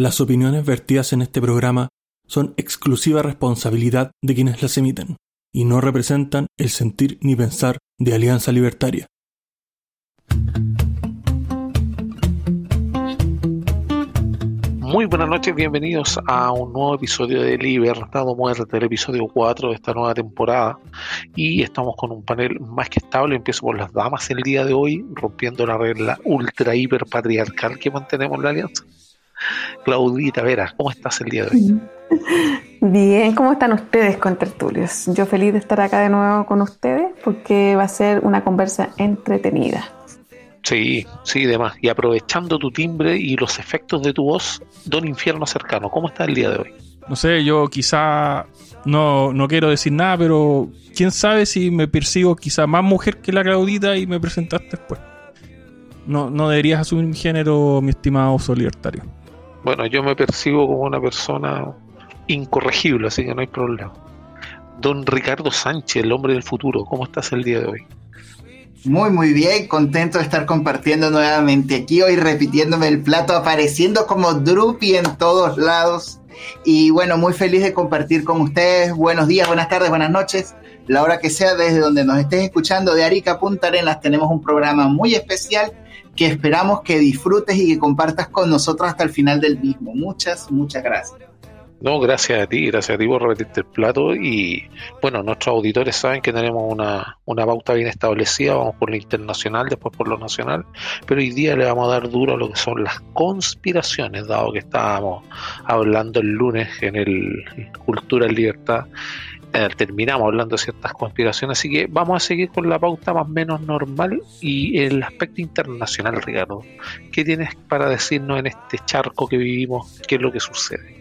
Las opiniones vertidas en este programa son exclusiva responsabilidad de quienes las emiten y no representan el sentir ni pensar de Alianza Libertaria. Muy buenas noches, bienvenidos a un nuevo episodio de Libertad o Muerte, el episodio 4 de esta nueva temporada. Y estamos con un panel más que estable. Empiezo por las damas el día de hoy, rompiendo la regla ultra hiper patriarcal que mantenemos en la alianza. Claudita Vera, ¿cómo estás el día de hoy? Bien, ¿cómo están ustedes con tertulios? Yo feliz de estar acá de nuevo con ustedes porque va a ser una conversa entretenida. Sí, sí, demás. Y aprovechando tu timbre y los efectos de tu voz, Don Infierno Cercano, ¿cómo está el día de hoy? No sé, yo quizá no, no quiero decir nada, pero quién sabe si me percibo quizá más mujer que la Claudita y me presentaste después. No, no deberías asumir mi género, mi estimado solidartario. Bueno, yo me percibo como una persona incorregible, así que no hay problema. Don Ricardo Sánchez, el hombre del futuro, ¿cómo estás el día de hoy? Muy, muy bien, contento de estar compartiendo nuevamente aquí hoy, repitiéndome el plato, apareciendo como Drupi en todos lados. Y bueno, muy feliz de compartir con ustedes. Buenos días, buenas tardes, buenas noches. La hora que sea, desde donde nos estés escuchando, de Arica Punta Arenas, tenemos un programa muy especial que esperamos que disfrutes y que compartas con nosotros hasta el final del mismo. Muchas, muchas gracias. No, gracias a ti, gracias a ti por repetirte el plato y bueno, nuestros auditores saben que tenemos una, una pauta bien establecida, vamos por lo internacional, después por lo nacional, pero hoy día le vamos a dar duro a lo que son las conspiraciones, dado que estábamos hablando el lunes en el Cultura en Libertad, eh, terminamos hablando de ciertas conspiraciones, así que vamos a seguir con la pauta más o menos normal y el aspecto internacional, Ricardo. ¿Qué tienes para decirnos en este charco que vivimos? ¿Qué es lo que sucede?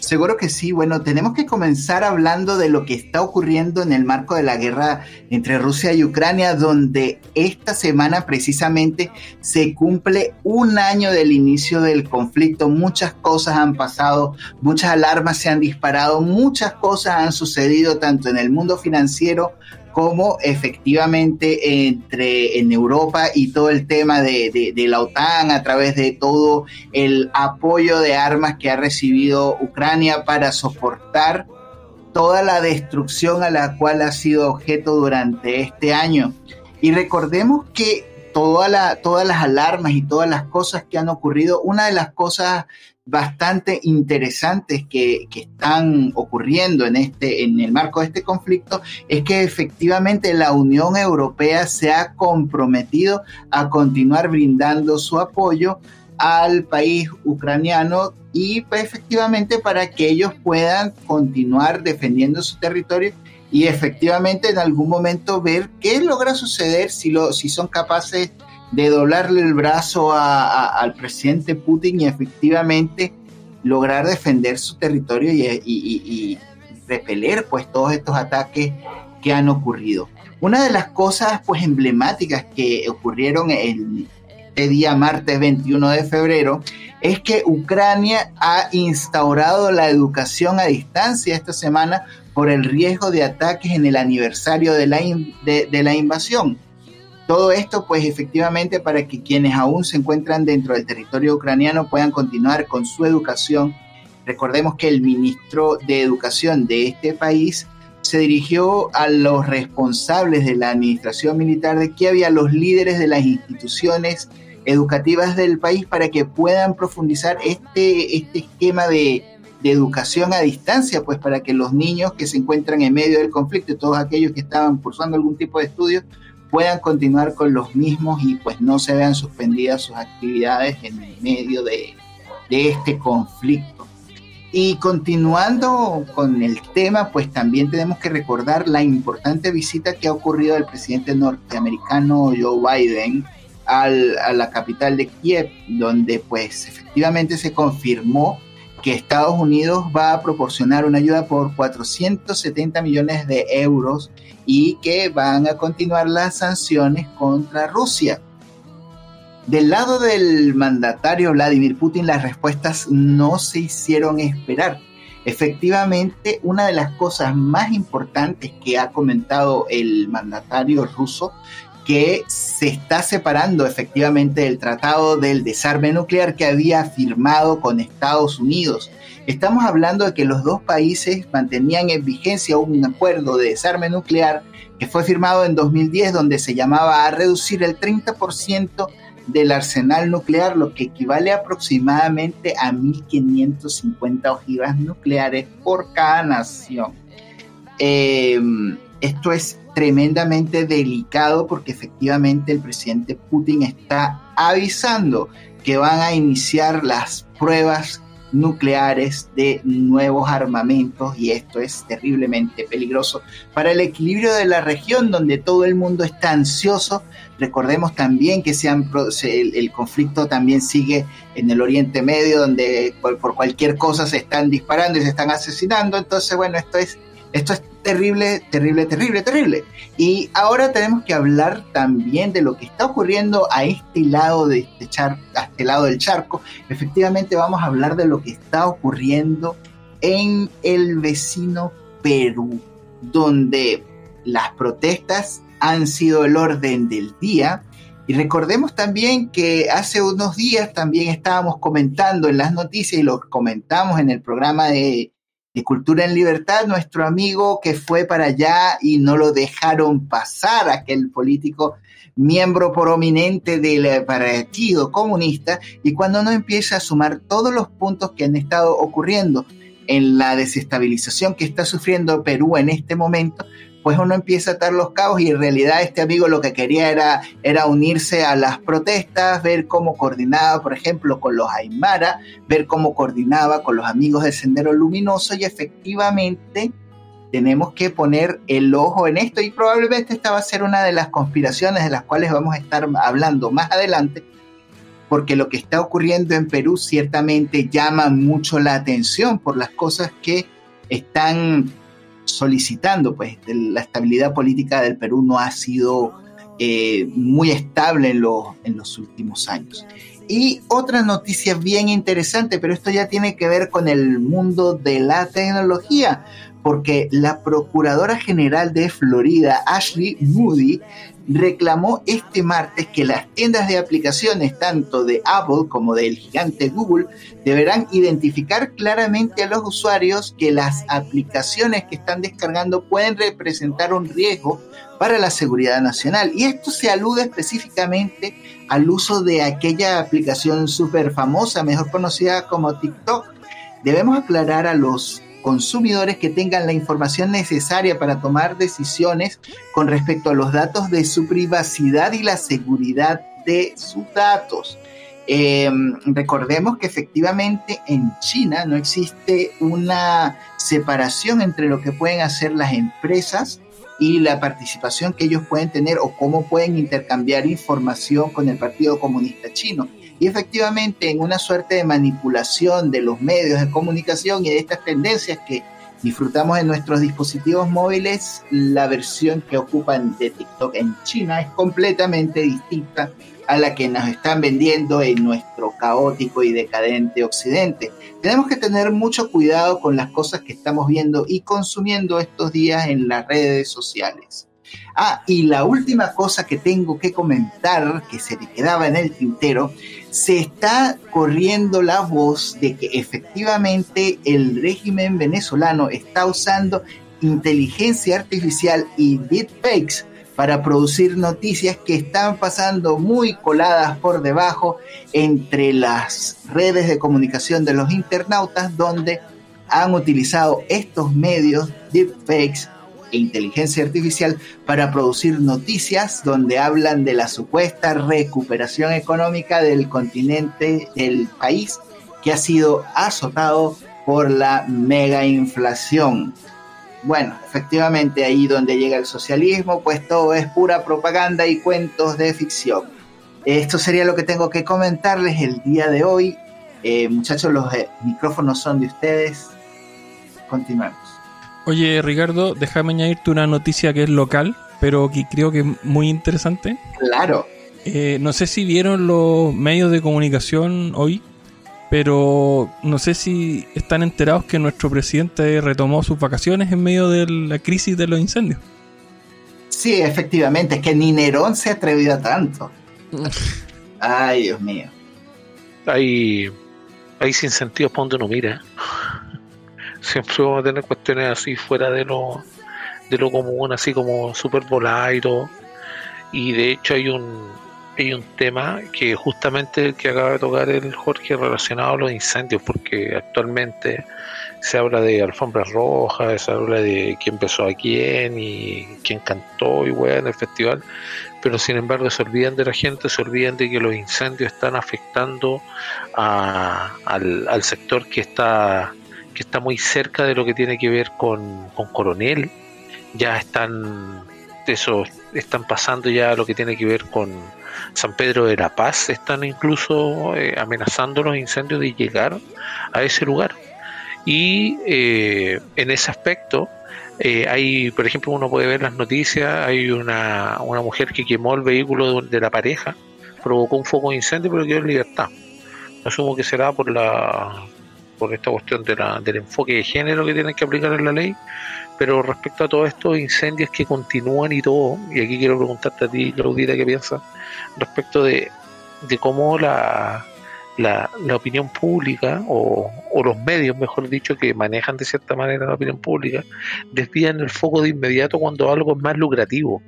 Seguro que sí. Bueno, tenemos que comenzar hablando de lo que está ocurriendo en el marco de la guerra entre Rusia y Ucrania, donde esta semana precisamente se cumple un año del inicio del conflicto. Muchas cosas han pasado, muchas alarmas se han disparado, muchas cosas han sucedido tanto en el mundo financiero cómo efectivamente entre en Europa y todo el tema de, la OTAN a través de todo el apoyo de armas que ha recibido Ucrania para soportar toda la destrucción a la cual ha sido objeto durante este año. Y recordemos que toda la, todas las alarmas y todas las cosas que han ocurrido, una de las cosas bastante interesantes que, están ocurriendo en, este, en el marco de este conflicto es que efectivamente la Unión Europea se ha comprometido a continuar brindando su apoyo al país ucraniano y pues, efectivamente para que ellos puedan continuar defendiendo su territorio y efectivamente en algún momento ver qué logra suceder si, lo, si son capaces de doblarle el brazo al presidente Putin y efectivamente lograr defender su territorio y, repeler pues todos estos ataques que han ocurrido. Una de las cosas pues emblemáticas que ocurrieron el este día martes 21 de febrero es que Ucrania ha instaurado la educación a distancia esta semana por el riesgo de ataques en el aniversario de la, de la invasión. Todo esto, pues efectivamente, para que quienes aún se encuentran dentro del territorio ucraniano puedan continuar con su educación. Recordemos que el ministro de Educación de este país se dirigió a los responsables de la administración militar de que había los líderes de las instituciones educativas del país para que puedan profundizar este, este esquema de, educación a distancia, pues para que los niños que se encuentran en medio del conflicto y todos aquellos que estaban cursando algún tipo de estudio puedan continuar con los mismos y pues no se vean suspendidas sus actividades en el medio de, este conflicto. Y continuando con el tema, pues también tenemos que recordar la importante visita que ha ocurrido del presidente norteamericano Joe Biden al, a la capital de Kiev, donde pues efectivamente se confirmó que Estados Unidos va a proporcionar una ayuda por 470 millones de euros y que van a continuar las sanciones contra Rusia. Del lado del mandatario Vladimir Putin las respuestas no se hicieron esperar. Efectivamente, una de las cosas más importantes que ha comentado el mandatario ruso que se está separando efectivamente del tratado del desarme nuclear que había firmado con Estados Unidos. Estamos hablando de que los dos países mantenían en vigencia un acuerdo de desarme nuclear que fue firmado en 2010 donde se llamaba a reducir el 30% del arsenal nuclear, lo que equivale aproximadamente a 1.550 ojivas nucleares por cada nación. Eh, esto es tremendamente delicado porque efectivamente el presidente Putin está avisando que van a iniciar las pruebas nucleares de nuevos armamentos y esto es terriblemente peligroso para el equilibrio de la región donde todo el mundo está ansioso. Recordemos también que el, conflicto también sigue en el Oriente Medio donde por, por cualquier cosa se están disparando y se están asesinando. Entonces, bueno, esto es esto es terrible, terrible, terrible, terrible. Y ahora tenemos que hablar también de lo que está ocurriendo a este lado de este char a este lado del charco. Efectivamente, vamos a hablar de lo que está ocurriendo en el vecino Perú, donde las protestas han sido el orden del día. Y recordemos también que hace unos días también estábamos comentando en las noticias y lo comentamos en el programa de Cultura en Libertad, nuestro amigo que fue para allá y no lo dejaron pasar, aquel político miembro prominente del Partido Comunista, y cuando uno empieza a sumar todos los puntos que han estado ocurriendo en la desestabilización que está sufriendo Perú en este momento, pues uno empieza a atar los cabos y en realidad este amigo lo que quería era, unirse a las protestas, ver cómo coordinaba, por ejemplo, con los Aymara, ver cómo coordinaba con los amigos del Sendero Luminoso y efectivamente tenemos que poner el ojo en esto y probablemente esta va a ser una de las conspiraciones de las cuales vamos a estar hablando más adelante, porque lo que está ocurriendo en Perú ciertamente llama mucho la atención por las cosas que están solicitando, pues la estabilidad política del Perú no ha sido eh, muy estable en, en los últimos años. Y otra noticia bien interesante, pero esto ya tiene que ver con el mundo de la tecnología, porque la Procuradora General de Florida, Ashley Moody, reclamó este martes que las tiendas de aplicaciones, tanto de Apple como del gigante Google, deberán identificar claramente a los usuarios que las aplicaciones que están descargando pueden representar un riesgo para la seguridad nacional. Y esto se alude específicamente al uso de aquella aplicación súper famosa, mejor conocida como TikTok. Debemos aclarar a los consumidores que tengan la información necesaria para tomar decisiones con respecto a los datos de su privacidad y la seguridad de sus datos. Em, recordemos que efectivamente en China no existe una separación entre lo que pueden hacer las empresas y la participación que ellos pueden tener o cómo pueden intercambiar información con el Partido Comunista Chino. Y efectivamente, en una suerte de manipulación de los medios de comunicación y de estas tendencias que disfrutamos en nuestros dispositivos móviles, la versión que ocupan de TikTok en China es completamente distinta a la que nos están vendiendo en nuestro caótico y decadente occidente. Tenemos que tener mucho cuidado con las cosas que estamos viendo y consumiendo estos días en las redes sociales. Ah, y la última cosa que tengo que comentar, que se me quedaba en el tintero, se está corriendo la voz de que efectivamente el régimen venezolano está usando inteligencia artificial y deepfakes para producir noticias que están pasando muy coladas por debajo entre las redes de comunicación de los internautas donde han utilizado estos medios deepfakes e inteligencia artificial para producir noticias donde hablan de la supuesta recuperación económica del continente, del país que ha sido azotado por la mega inflación. Bueno, efectivamente ahí donde llega el socialismo, pues todo es pura propaganda y cuentos de ficción. Esto sería lo que tengo que comentarles el día de hoy. Eh, muchachos, los eh, micrófonos son de ustedes. Continuemos. Oye, Ricardo, déjame añadirte una noticia que es local, pero que creo que es muy interesante. Claro. Eh, no sé si vieron los medios de comunicación hoy, pero no sé si están enterados que nuestro presidente retomó sus vacaciones en medio de la crisis de los incendios. Sí, efectivamente, es que ni Nerón se ha atrevido a tanto. Ay, Dios mío. Hay, hay sin sentido para donde uno mira. Siempre vamos a tener cuestiones así fuera de lo, de lo común, así como super y todo. Y de hecho hay un, hay un tema que justamente el que acaba de tocar el Jorge relacionado a los incendios, porque actualmente se habla de alfombras rojas, se habla de quién empezó a quién y quién cantó y bueno, en el festival, pero sin embargo se olvidan de la gente, se olvidan de que los incendios están afectando al, al, sector que está, que está muy cerca de lo que tiene que ver con, con Coronel, ya están, eso, están pasando ya lo que tiene que ver con San Pedro de la Paz, están incluso eh, amenazando los incendios de llegar a ese lugar. Y eh, en ese aspecto, eh, hay, por ejemplo, uno puede ver las noticias, hay una, una mujer que quemó el vehículo de, la pareja, provocó un foco de incendio, pero quedó en libertad. Asumo que será por la por esta cuestión de la, del enfoque de género que tienen que aplicar en la ley, pero respecto a todos estos incendios que continúan y todo, y aquí quiero preguntarte a ti, Claudita, qué piensas respecto de, de cómo la, la, opinión pública o, los medios, mejor dicho, que manejan de cierta manera la opinión pública, desvían el foco de inmediato cuando algo es más lucrativo.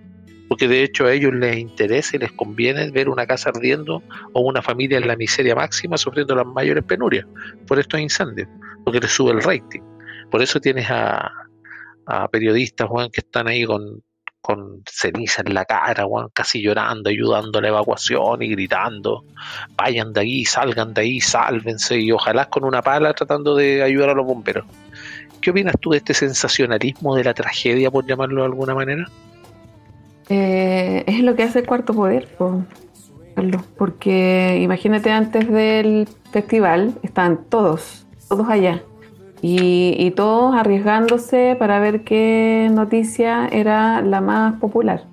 Porque de hecho a ellos les interesa y les conviene ver una casa ardiendo o una familia en la miseria máxima sufriendo las mayores penurias por estos incendios, porque les sube el rating. Por eso tienes a, a periodistas Juan, que están ahí con, con ceniza en la cara, casi llorando, ayudando a la evacuación y gritando, vayan de ahí, salgan de ahí, sálvense, y ojalá con una pala tratando de ayudar a los bomberos. ¿Qué opinas tú de este sensacionalismo de la tragedia, por llamarlo de alguna manera? Eh, es lo que hace el cuarto poder, porque imagínate antes del festival, estaban todos, todos allá y, todos arriesgándose para ver qué noticia era la más popular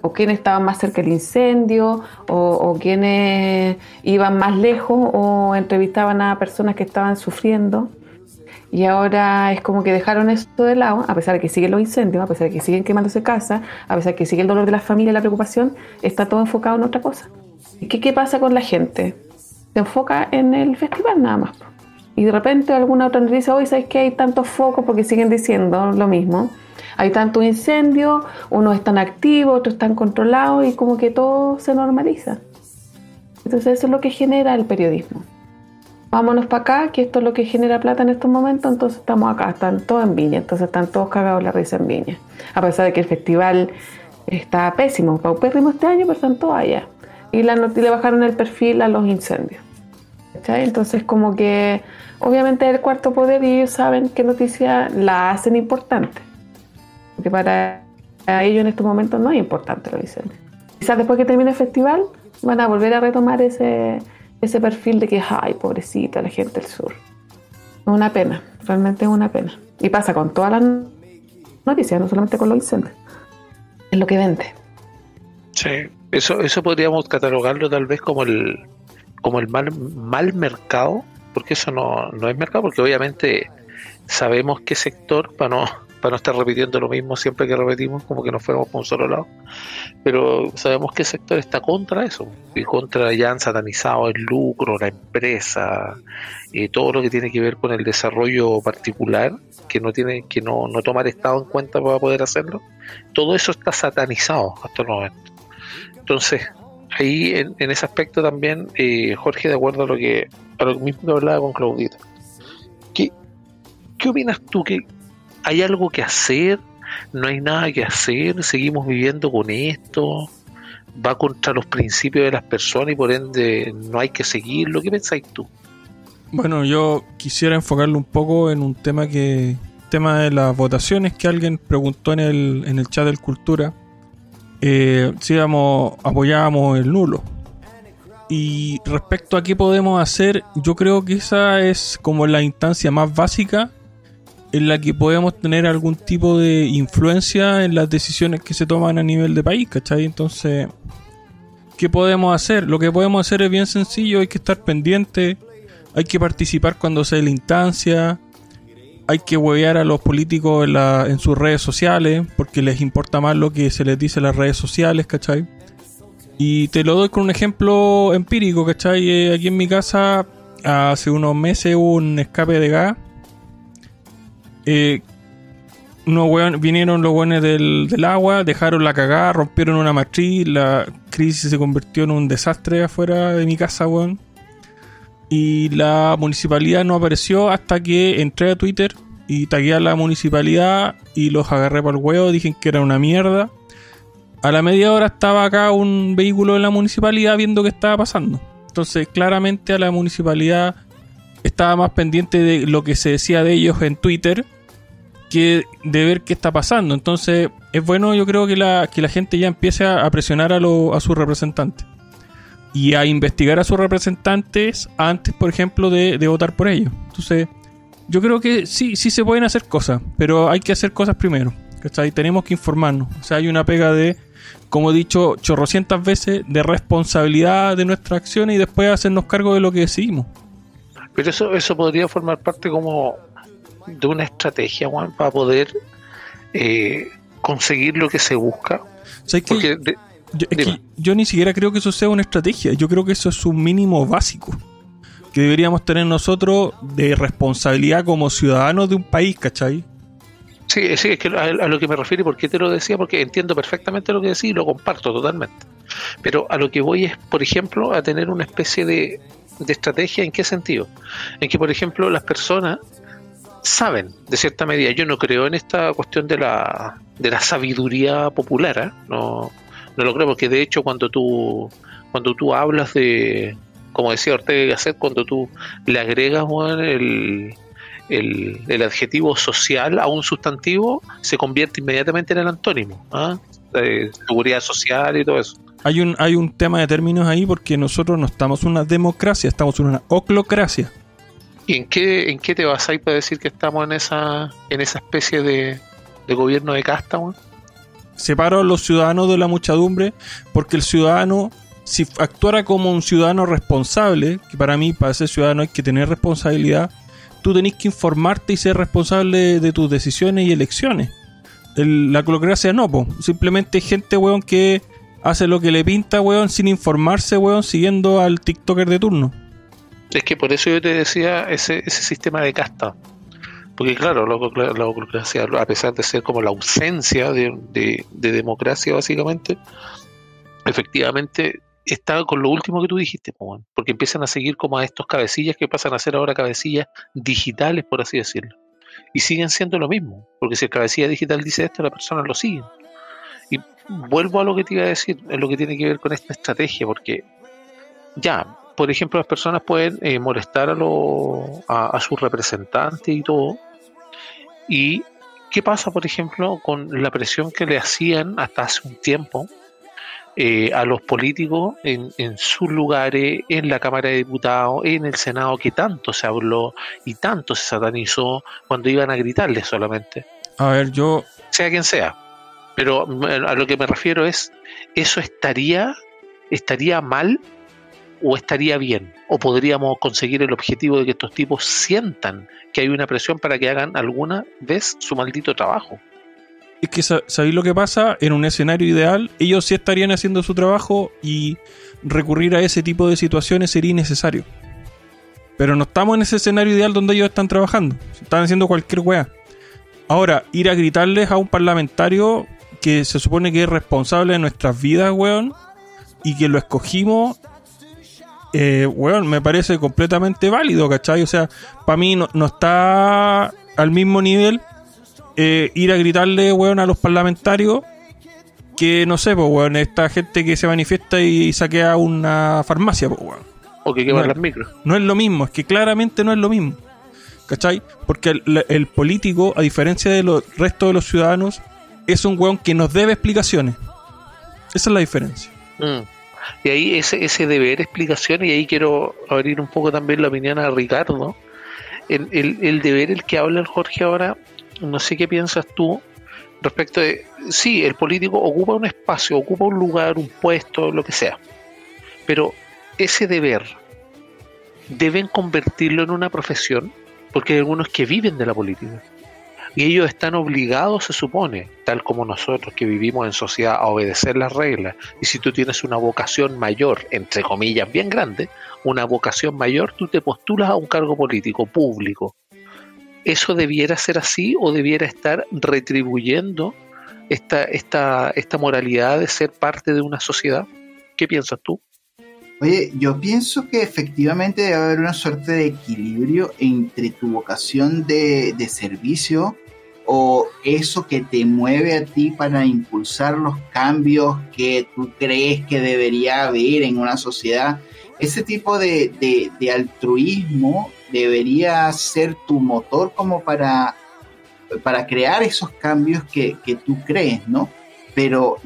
o quiénes estaban más cerca del incendio, o, quiénes iban más lejos, o entrevistaban a personas que estaban sufriendo. Y ahora es como que dejaron esto de lado, a pesar de que siguen los incendios, a pesar de que siguen quemándose casas, a pesar de que sigue el dolor de la familia, la preocupación, está todo enfocado en otra cosa. ¿Qué, qué pasa con la gente? Se enfoca en el festival nada más y de repente alguna otra noticia, hoy sabes que hay tantos focos porque siguen diciendo lo mismo. Hay tantos incendios, unos están activos, otros están controlados y como que todo se normaliza. Entonces eso es lo que genera el periodismo. Vámonos para acá, que esto es lo que genera plata en estos momentos, entonces estamos acá, están todos en Viña, entonces están todos cagados la risa en Viña. A pesar de que el festival está pésimo, paupérrimo este año, pero están todos allá. Y, la, y le bajaron el perfil a los incendios. Entonces como que obviamente el cuarto poder y ellos saben qué noticia la hacen importante. Porque para ellos en estos momentos no es importante lo dicen. Quizás después que termine el festival van a volver a retomar ese, ese perfil de que, ay, pobrecita la gente del sur. Una pena, realmente es una pena. Y pasa con todas las noticias, no solamente con los incendios. Es lo que vende. Sí, eso, eso podríamos catalogarlo tal vez como el, como el mal, mal mercado, porque eso no, no es mercado, porque obviamente sabemos qué sector, para no, para no estar repitiendo lo mismo siempre que repetimos, como que nos fuéramos por un solo lado, pero sabemos qué sector está contra eso, y contra ya han satanizado el lucro, la empresa, y todo lo que tiene que ver con el desarrollo particular, que no tiene, que no, no toma el Estado en cuenta para poder hacerlo, todo eso está satanizado hasta el momento. Entonces, ahí en, ese aspecto también, eh, Jorge, de acuerdo a lo que a lo mismo que hablaba con Claudita, ¿qué, ¿qué opinas tú? ¿Que hay algo que hacer? ¿No hay nada que hacer? ¿Seguimos viviendo con esto? ¿Va contra los principios de las personas y por ende no hay que seguirlo? ¿Qué pensáis tú? Bueno, yo quisiera enfocarlo un poco en un tema que tema de las votaciones que alguien preguntó en el, en el chat del Cultura eh, si apoyábamos el nulo. Y respecto a qué podemos hacer, yo creo que esa es como la instancia más básica en la que podemos tener algún tipo de influencia en las decisiones que se toman a nivel de país, ¿cachai? Entonces, ¿qué podemos hacer? Lo que podemos hacer es bien sencillo, hay que estar pendiente, hay que participar cuando sea la instancia, hay que huevear a los políticos en, la- en sus redes sociales, porque les importa más lo que se les dice en las redes sociales, ¿cachai? Y te lo doy con un ejemplo empírico, ¿cachai? Eh, aquí en mi casa, hace unos meses hubo un escape de gas. Eh, unos weón- vinieron los buenos del, del agua, dejaron la cagada, rompieron una matriz, la crisis se convirtió en un desastre afuera de mi casa. Y la municipalidad no apareció hasta que entré a Twitter y tagué a la municipalidad y los agarré por el huevo, dije que era una mierda. A la media hora estaba acá un vehículo de la municipalidad viendo qué estaba pasando. Entonces, claramente a la municipalidad estaba más pendiente de lo que se decía de ellos en Twitter que de ver qué está pasando. Entonces, es bueno, yo creo que la, que la gente ya empiece a, presionar a, lo- a sus representantes y a investigar a sus representantes antes, por ejemplo, de, de votar por ellos. Entonces, yo creo que sí, sí se pueden hacer cosas, pero hay que hacer cosas primero. ¿cachai? Tenemos que informarnos. O sea, hay una pega de, como he dicho chorrocientas veces, de responsabilidad de nuestras acciones y después hacernos cargo de lo que decidimos. Pero eso, eso podría formar parte como de una estrategia, Juan, para poder eh, conseguir lo que se busca. Porque de- Yo, es que yo ni siquiera creo que eso sea una estrategia. Yo creo que eso es un mínimo básico que deberíamos tener nosotros de responsabilidad como ciudadanos de un país, ¿cachai? Sí, sí, es que a, a lo que me refiero y por qué te lo decía, porque entiendo perfectamente lo que decís y lo comparto totalmente. Pero a lo que voy es, por ejemplo, a tener una especie de, de estrategia. ¿En qué sentido? En que, por ejemplo, las personas saben, de cierta medida, yo no creo en esta cuestión de la, de la sabiduría popular, ¿eh? no, no lo creo, porque de hecho cuando tú, cuando tú hablas de, como decía Ortega Gasset, cuando tú le agregas el, el, adjetivo social a un sustantivo, se convierte inmediatamente en el antónimo. ¿ah? Seguridad social y todo eso. Hay un, hay un tema de términos ahí porque nosotros no estamos una democracia, estamos en una oclocracia. ¿Y en qué, en qué te ahí para decir que estamos en esa, en esa especie de, de gobierno de casta? Juan? Separo a los ciudadanos de la muchedumbre porque el ciudadano, si actuara como un ciudadano responsable, que para mí para ser ciudadano hay que tener responsabilidad, tú tenés que informarte y ser responsable de tus decisiones y elecciones. El- la oclocracia no, po. simplemente gente, weón, que hace lo que le pinta, weón, sin informarse, weón, siguiendo al TikToker de turno. Es que por eso yo te decía ese, ese sistema de casta. Porque claro, la la a pesar de ser como la ausencia de, de- de democracia básicamente, efectivamente está con lo último que tú dijiste, porque empiezan a seguir como a estos cabecillas que pasan a ser ahora cabecillas digitales, por así decirlo. Y siguen siendo lo mismo, porque si el cabecilla digital dice esto, la persona lo sigue. Y vuelvo a lo que te iba a decir, en lo que tiene que ver con esta estrategia, porque ya, por ejemplo, las personas pueden eh, molestar a, lo- a, a sus representantes y todo. ¿Y qué pasa, por ejemplo, con la presión que le hacían hasta hace un tiempo eh, a los políticos en, en sus lugares, en la Cámara de Diputados, en el Senado, que tanto se habló y tanto se satanizó cuando iban a gritarles solamente? A ver, yo sea quien sea. Pero me- a lo que me refiero es, ¿eso estaría, estaría mal o estaría bien? ¿O podríamos conseguir el objetivo de que estos tipos sientan que hay una presión para que hagan alguna vez su maldito trabajo? Es que sa- sabéis lo que pasa, en un escenario ideal, ellos sí estarían haciendo su trabajo y recurrir a ese tipo de situaciones sería innecesario. Pero no estamos en ese escenario ideal donde ellos están trabajando. Están haciendo cualquier weá. Ahora, ir a gritarles a un parlamentario que se supone que es responsable de nuestras vidas, weón, y que lo escogimos, eh, weón, me parece completamente válido, ¿cachai? O sea, para mí no, no está al mismo nivel eh, ir a gritarle, weón, a los parlamentarios que, no sé, pues, weón, esta gente que se manifiesta y saquea una farmacia, pues, weón. ¿O que queman Bueno. las micros? No es lo mismo, es que claramente no es lo mismo. ¿Cachai? Porque el, el político, a diferencia de los restos de los ciudadanos, es un weón que nos debe explicaciones. Esa es la diferencia. Mm. Y ahí ese, ese deber explicación, y ahí quiero abrir un poco también la opinión a Ricardo. El, el, el deber, el que habla el Jorge ahora, no sé qué piensas tú respecto de, sí, el político ocupa un espacio, ocupa un lugar, un puesto, lo que sea, pero ese deber, ¿deben convertirlo en una profesión? porque hay algunos que viven de la política. Y ellos están obligados, se supone, tal como nosotros que vivimos en sociedad, a obedecer las reglas. Y si tú tienes una vocación mayor, entre comillas, bien grande, una vocación mayor, tú te postulas a un cargo político público. ¿Eso debiera ser así o debiera estar retribuyendo esta, esta, esta moralidad de ser parte de una sociedad? ¿Qué piensas tú? Oye, yo pienso que efectivamente debe haber una suerte de equilibrio entre tu vocación de, de, servicio o eso que te mueve a ti para impulsar los cambios que tú crees que debería haber en una sociedad. Ese tipo de, de, altruismo debería ser tu motor como para, para crear esos cambios que, que tú crees, ¿no? pero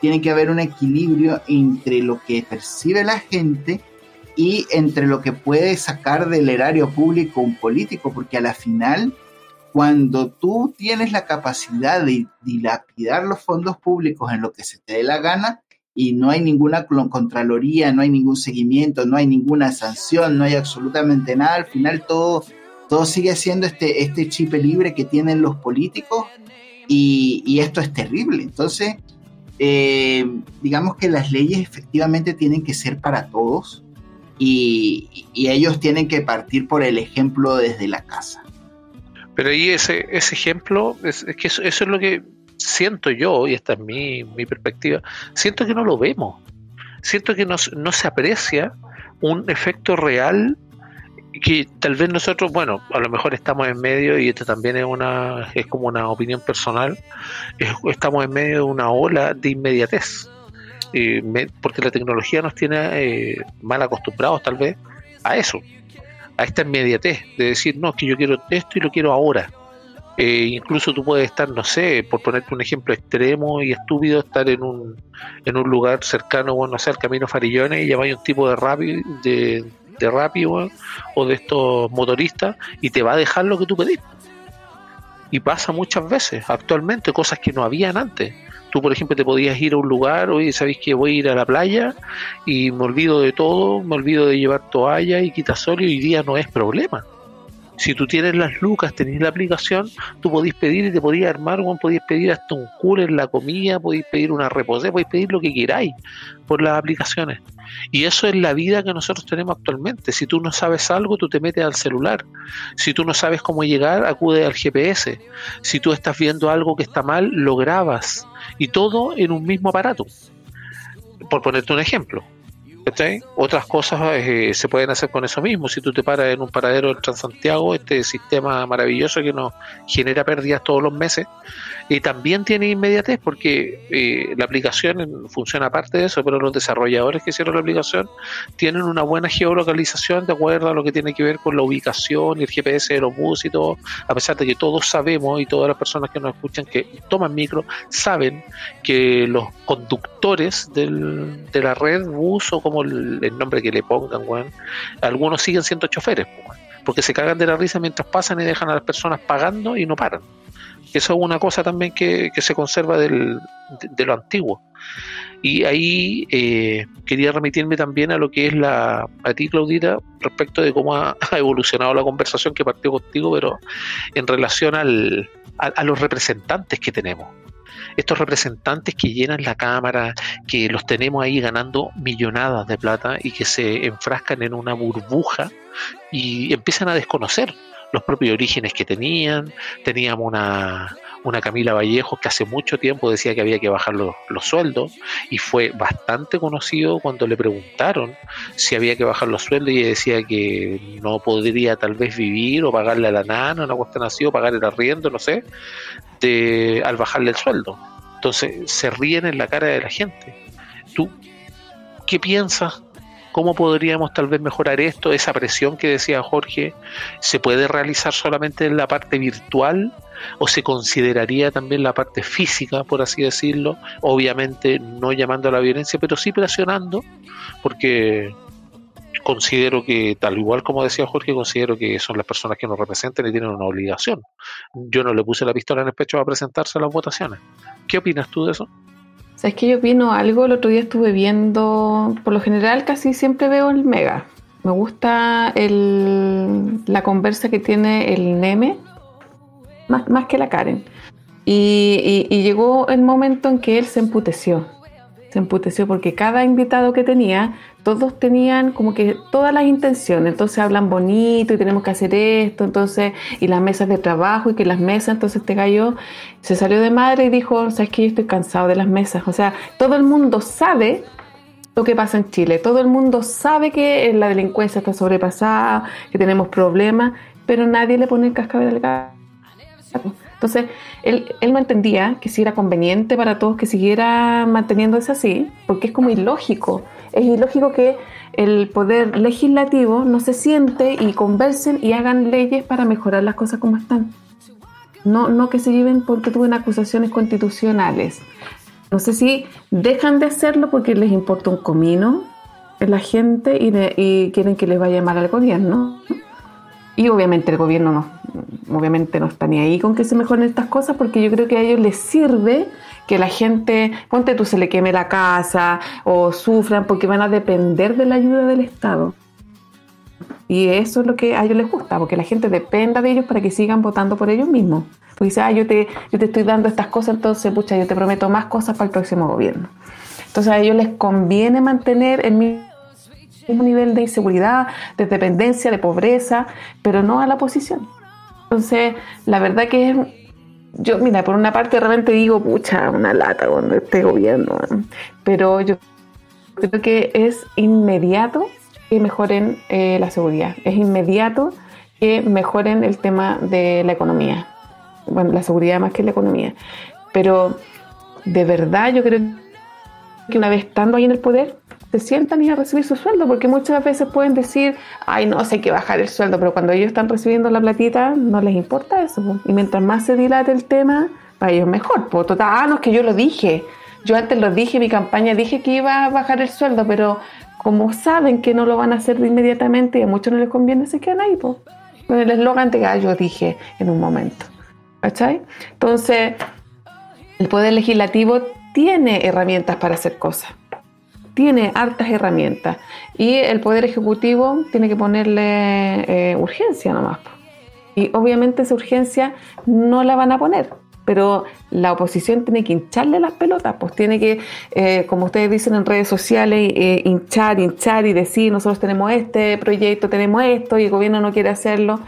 tiene que haber un equilibrio entre lo que percibe la gente y entre lo que puede sacar del erario público un político, porque a la final, cuando tú tienes la capacidad de dilapidar los fondos públicos en lo que se te dé la gana, y no hay ninguna contraloría, no hay ningún seguimiento, no hay ninguna sanción, no hay absolutamente nada, al final todo, todo sigue siendo este, este chip libre que tienen los políticos y, esto es terrible. Entonces, eh, digamos que las leyes efectivamente tienen que ser para todos y, ellos tienen que partir por el ejemplo desde la casa. Pero ahí ese, ese ejemplo, es, que eso, es lo que siento yo, y esta es mi, mi perspectiva, siento que no lo vemos. Siento que no, no se aprecia un efecto real que tal vez nosotros, bueno, a lo mejor estamos en medio, y esto también es una, es como una opinión personal, estamos en medio de una ola de inmediatez, eh, porque la tecnología nos tiene eh, mal acostumbrados tal vez a eso, a esta inmediatez, de decir, no, es que yo quiero esto y lo quiero ahora. Eh, incluso tú puedes estar, no sé, por ponerte un ejemplo extremo y estúpido, estar en un, en un lugar cercano, bueno, no sé, al Camino Farillones y llamáis un tipo de rápido, de, de rápido o de estos motoristas y te va a dejar lo que tú pedís. Y pasa muchas veces, actualmente, cosas que no habían antes. Tú, por ejemplo, te podías ir a un lugar, oye, sabéis que voy a ir a la playa y me olvido de todo, me olvido de llevar toalla y quitasol y hoy día no es problema si tú tienes las lucas, tenés la aplicación, tú podés pedir y te podías armar, bueno, podías pedir hasta un cooler, la comida, podéis pedir una reposé, podéis pedir lo que queráis por las aplicaciones. Y eso es la vida que nosotros tenemos actualmente. Si tú no sabes algo, tú te metes al celular. Si tú no sabes cómo llegar, acude al GPS. Si tú estás viendo algo que está mal, lo grabas. Y todo en un mismo aparato. Por ponerte un ejemplo. Otras cosas eh, se pueden hacer con eso mismo. Si tú te paras en un paradero del Transantiago, este sistema maravilloso que nos genera pérdidas todos los meses, y también tiene inmediatez porque eh, la aplicación funciona aparte de eso, pero los desarrolladores que hicieron la aplicación tienen una buena geolocalización de acuerdo a lo que tiene que ver con la ubicación y el GPS de los bus y todo, a pesar de que todos sabemos y todas las personas que nos escuchan que toman micro saben que los conductores del, de la red bus o como el, nombre que le pongan, algunos siguen siendo choferes, porque se cagan de la risa mientras pasan y dejan a las personas pagando y no paran. Eso es una cosa también que, se conserva del, de, lo antiguo. Y ahí eh, quería remitirme también a lo que es la, a ti, Claudita, respecto de cómo ha, evolucionado la conversación que partió contigo, pero en relación al, a los representantes que tenemos estos representantes que llenan la Cámara, que los tenemos ahí ganando millonadas de plata y que se enfrascan en una burbuja y empiezan a desconocer los propios orígenes que tenían. Teníamos una, una Camila Vallejo que hace mucho tiempo decía que había que bajar los, los, sueldos y fue bastante conocido cuando le preguntaron si había que bajar los sueldos y decía que no podría tal vez vivir o pagarle a la nana, una cuestión así, o pagar el arriendo, no sé, de, al bajarle el sueldo. Entonces se ríen en la cara de la gente. ¿Tú qué piensas ¿Cómo podríamos tal vez mejorar esto? Esa presión que decía Jorge, ¿se puede realizar solamente en la parte virtual o se consideraría también la parte física, por así decirlo? Obviamente no llamando a la violencia, pero sí presionando, porque considero que, tal igual como decía Jorge, considero que son las personas que nos representan y tienen una obligación. Yo no le puse la pistola en el pecho a presentarse a las votaciones. ¿Qué opinas tú de eso? ¿Sabes que yo opino algo? El otro día estuve viendo, por lo general casi siempre veo el Mega. me gusta el, la conversa que tiene el Neme, más, más que la Karen. Y, y llegó el momento en que él se emputeció. Se emputeció porque cada invitado que tenía, todos tenían como que todas las intenciones. Entonces hablan bonito y tenemos que hacer esto, entonces, y las mesas de trabajo y que las mesas, entonces este gallo se salió de madre y dijo, sabes que yo estoy cansado de las mesas. O sea, todo el mundo sabe lo que pasa en Chile. Todo el mundo sabe que la delincuencia está sobrepasada, que tenemos problemas, pero nadie le pone el cascabel al gato. Entonces, él, él no entendía que si era conveniente para todos que siguiera manteniéndose así, porque es como ilógico. Es ilógico que el poder legislativo no se siente y conversen y hagan leyes para mejorar las cosas como están. No, no que se lleven porque tuven acusaciones constitucionales. No sé si dejan de hacerlo porque les importa un comino en la gente y, de- y quieren que les vaya mal al gobierno. Y obviamente el gobierno no, obviamente no está ni ahí con que se mejoren estas cosas porque yo creo que a ellos les sirve que la gente, ponte tú, se le queme la casa o sufran porque van a depender de la ayuda del Estado. Y eso es lo que a ellos les gusta, porque la gente dependa de ellos para que sigan votando por ellos mismos. Porque dice, ah, yo te, yo te estoy dando estas cosas, entonces, pucha, yo te prometo más cosas para el próximo gobierno. Entonces a ellos les conviene mantener el mismo nivel de inseguridad, de dependencia, de pobreza, pero no a la oposición. Entonces, la verdad que es, yo, mira, por una parte de repente digo, pucha, una lata con este gobierno, ¿eh? pero yo creo que es inmediato que mejoren eh, la seguridad, es inmediato que mejoren el tema de la economía, bueno, la seguridad más que la economía, pero de verdad yo creo que una vez estando ahí en el poder, se sientan y a recibir su sueldo, porque muchas veces pueden decir, ay, no, sé que bajar el sueldo, pero cuando ellos están recibiendo la platita, no les importa eso. po. Y mientras más se dilate el tema, para ellos mejor. Pues total, ah, no, es que yo lo dije. Yo antes lo dije, mi campaña dije que iba a bajar el sueldo, pero como saben que no lo van a hacer inmediatamente y a muchos no les conviene, se quedan ahí, pues. Con el eslogan de que yo dije en un momento. ¿Cachai? Entonces, el poder legislativo tiene herramientas para hacer cosas. Tiene hartas herramientas. Y el poder ejecutivo tiene que ponerle eh, urgencia nomás. Y obviamente esa urgencia no la van a poner. Pero la oposición tiene que hincharle las pelotas, pues tiene que, eh, como ustedes dicen en redes sociales, eh, hinchar, hinchar y decir, nosotros tenemos este proyecto, tenemos esto y el gobierno no quiere hacerlo.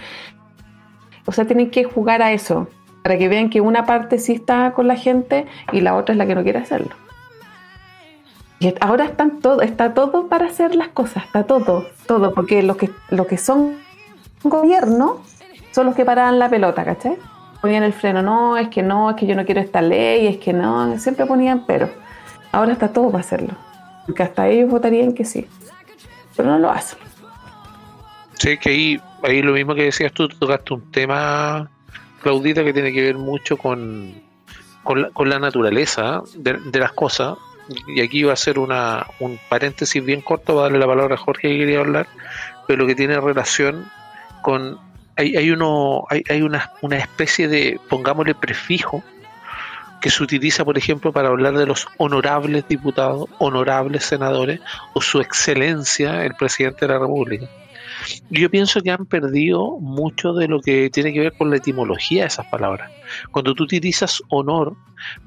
O sea, tienen que jugar a eso, para que vean que una parte sí está con la gente y la otra es la que no quiere hacerlo. Y ahora están todo, está todo para hacer las cosas, está todo, todo, porque los que, los que son gobierno son los que paraban la pelota, ¿cachai? Ponían el freno, no, es que no, es que yo no quiero esta ley, es que no, siempre ponían pero. Ahora está todo para hacerlo, porque hasta ellos votarían que sí, pero no lo hacen. Sí, que ahí, ahí lo mismo que decías tú tocaste un tema, Claudita, que tiene que ver mucho con, con, la, con la naturaleza de, de las cosas. Y aquí va a ser una, un paréntesis bien corto para darle la palabra a Jorge que quería hablar, pero que tiene relación con. Hay, hay, uno, hay, hay una, una especie de, pongámosle prefijo, que se utiliza, por ejemplo, para hablar de los honorables diputados, honorables senadores o su excelencia, el presidente de la República. Yo pienso que han perdido mucho de lo que tiene que ver con la etimología de esas palabras. Cuando tú utilizas honor,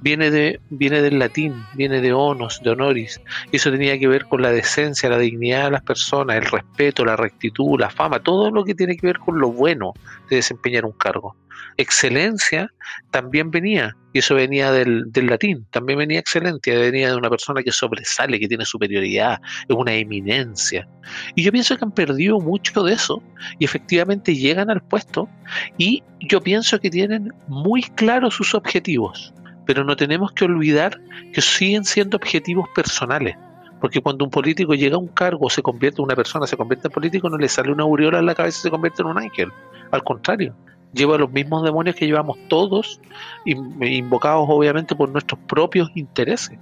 viene, de, viene del latín, viene de onos, de honoris. Y eso tenía que ver con la decencia, la dignidad de las personas, el respeto, la rectitud, la fama, todo lo que tiene que ver con lo bueno de desempeñar un cargo. Excelencia también venía, y eso venía del, latín, también venía excelencia, venía de una persona que sobresale, que tiene superioridad, es una eminencia. Y yo pienso que han perdido mucho de eso y efectivamente llegan al puesto y yo pienso que tienen muy claros sus objetivos, pero no tenemos que olvidar que siguen siendo objetivos personales. Porque cuando un político llega a un cargo, se convierte en una persona, se convierte en político, no le sale una aureola en la cabeza y se convierte en un ángel. Al contrario, lleva los mismos demonios que llevamos todos, in- invocados obviamente por nuestros propios intereses.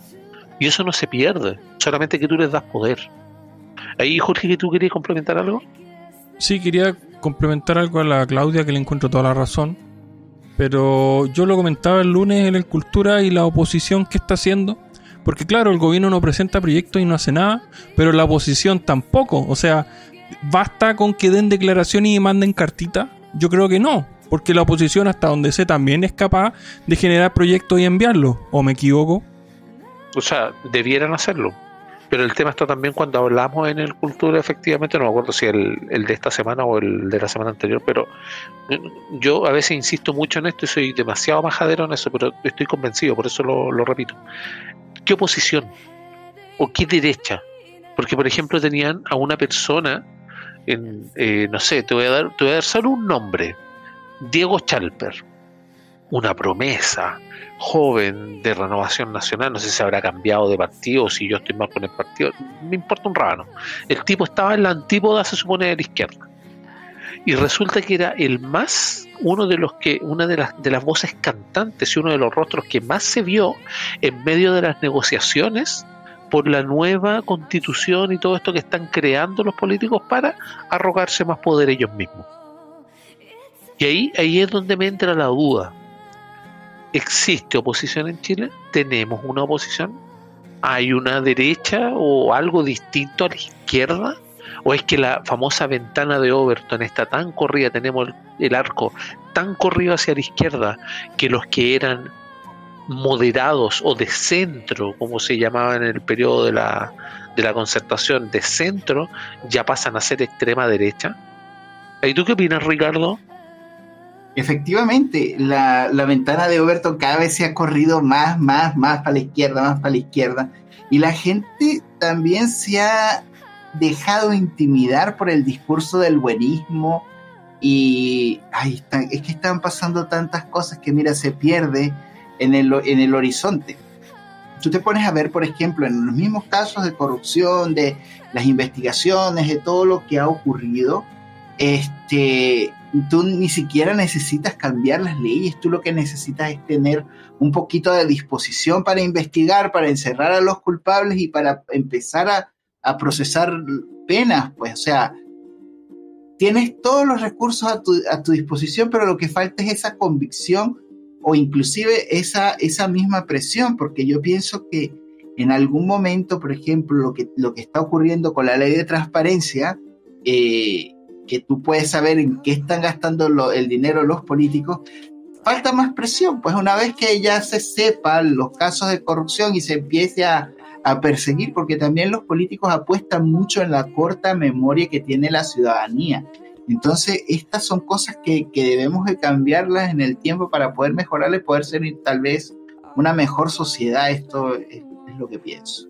Y eso no se pierde, solamente que tú les das poder. Ahí, Jorge, que tú querías complementar algo. Sí, quería complementar algo a la Claudia que le encuentro toda la razón. Pero yo lo comentaba el lunes en el Cultura y la oposición que está haciendo. Porque claro, el gobierno no presenta proyectos y no hace nada, pero la oposición tampoco. O sea, ¿basta con que den declaraciones y manden cartita? Yo creo que no, porque la oposición, hasta donde sé, también es capaz de generar proyectos y enviarlos. ¿O me equivoco? O sea, debieran hacerlo. Pero el tema está también cuando hablamos en el Cultura, efectivamente, no me acuerdo si el, el de esta semana o el de la semana anterior, pero yo a veces insisto mucho en esto y soy demasiado majadero en eso, pero estoy convencido, por eso lo, lo repito. ¿Qué oposición? ¿O qué derecha? Porque, por ejemplo, tenían a una persona, en, eh, no sé, te voy, a dar, te voy a dar solo un nombre, Diego Chalper, una promesa, joven de Renovación Nacional, no sé si habrá cambiado de partido si yo estoy mal con el partido, me importa un rábano. El tipo estaba en la antípoda, se supone, de la izquierda. Y resulta que era el más, uno de los que, una de las, de las voces cantantes y uno de los rostros que más se vio en medio de las negociaciones por la nueva constitución y todo esto que están creando los políticos para arrogarse más poder ellos mismos. Y ahí, ahí es donde me entra la duda. ¿Existe oposición en Chile? ¿Tenemos una oposición? ¿Hay una derecha o algo distinto a la izquierda? ¿O es que la famosa ventana de Overton está tan corrida, tenemos el arco tan corrido hacia la izquierda, que los que eran moderados o de centro, como se llamaba en el periodo de la, de la concertación, de centro, ya pasan a ser extrema derecha? ¿Y tú qué opinas, Ricardo? Efectivamente, la, la, ventana de Overton cada vez se ha corrido más, más, más para la izquierda, más para la izquierda. Y la gente también se ha dejado intimidar por el discurso del buenismo. Y ay, está, es que están pasando tantas cosas que, mira, se pierde en el, en el horizonte. Tú te pones a ver, por ejemplo, en los mismos casos de corrupción, de las investigaciones, de todo lo que ha ocurrido, este, tú ni siquiera necesitas cambiar las leyes, tú lo que necesitas es tener un poquito de disposición para investigar, para encerrar a los culpables y para empezar a, a procesar penas, pues, o sea, tienes todos los recursos a tu, a tu, disposición, pero lo que falta es esa convicción o inclusive esa, esa misma presión, porque yo pienso que en algún momento, por ejemplo, lo que, lo que está ocurriendo con la ley de transparencia, eh, que tú puedes saber en qué están gastando el dinero los políticos, falta más presión, pues una vez que ya se sepan los casos de corrupción y se empiece a, a, perseguir, porque también los políticos apuestan mucho en la corta memoria que tiene la ciudadanía. Entonces, estas son cosas que, que debemos de cambiarlas en el tiempo para poder mejorarle, poder ser tal vez una mejor sociedad. Esto es, es lo que pienso.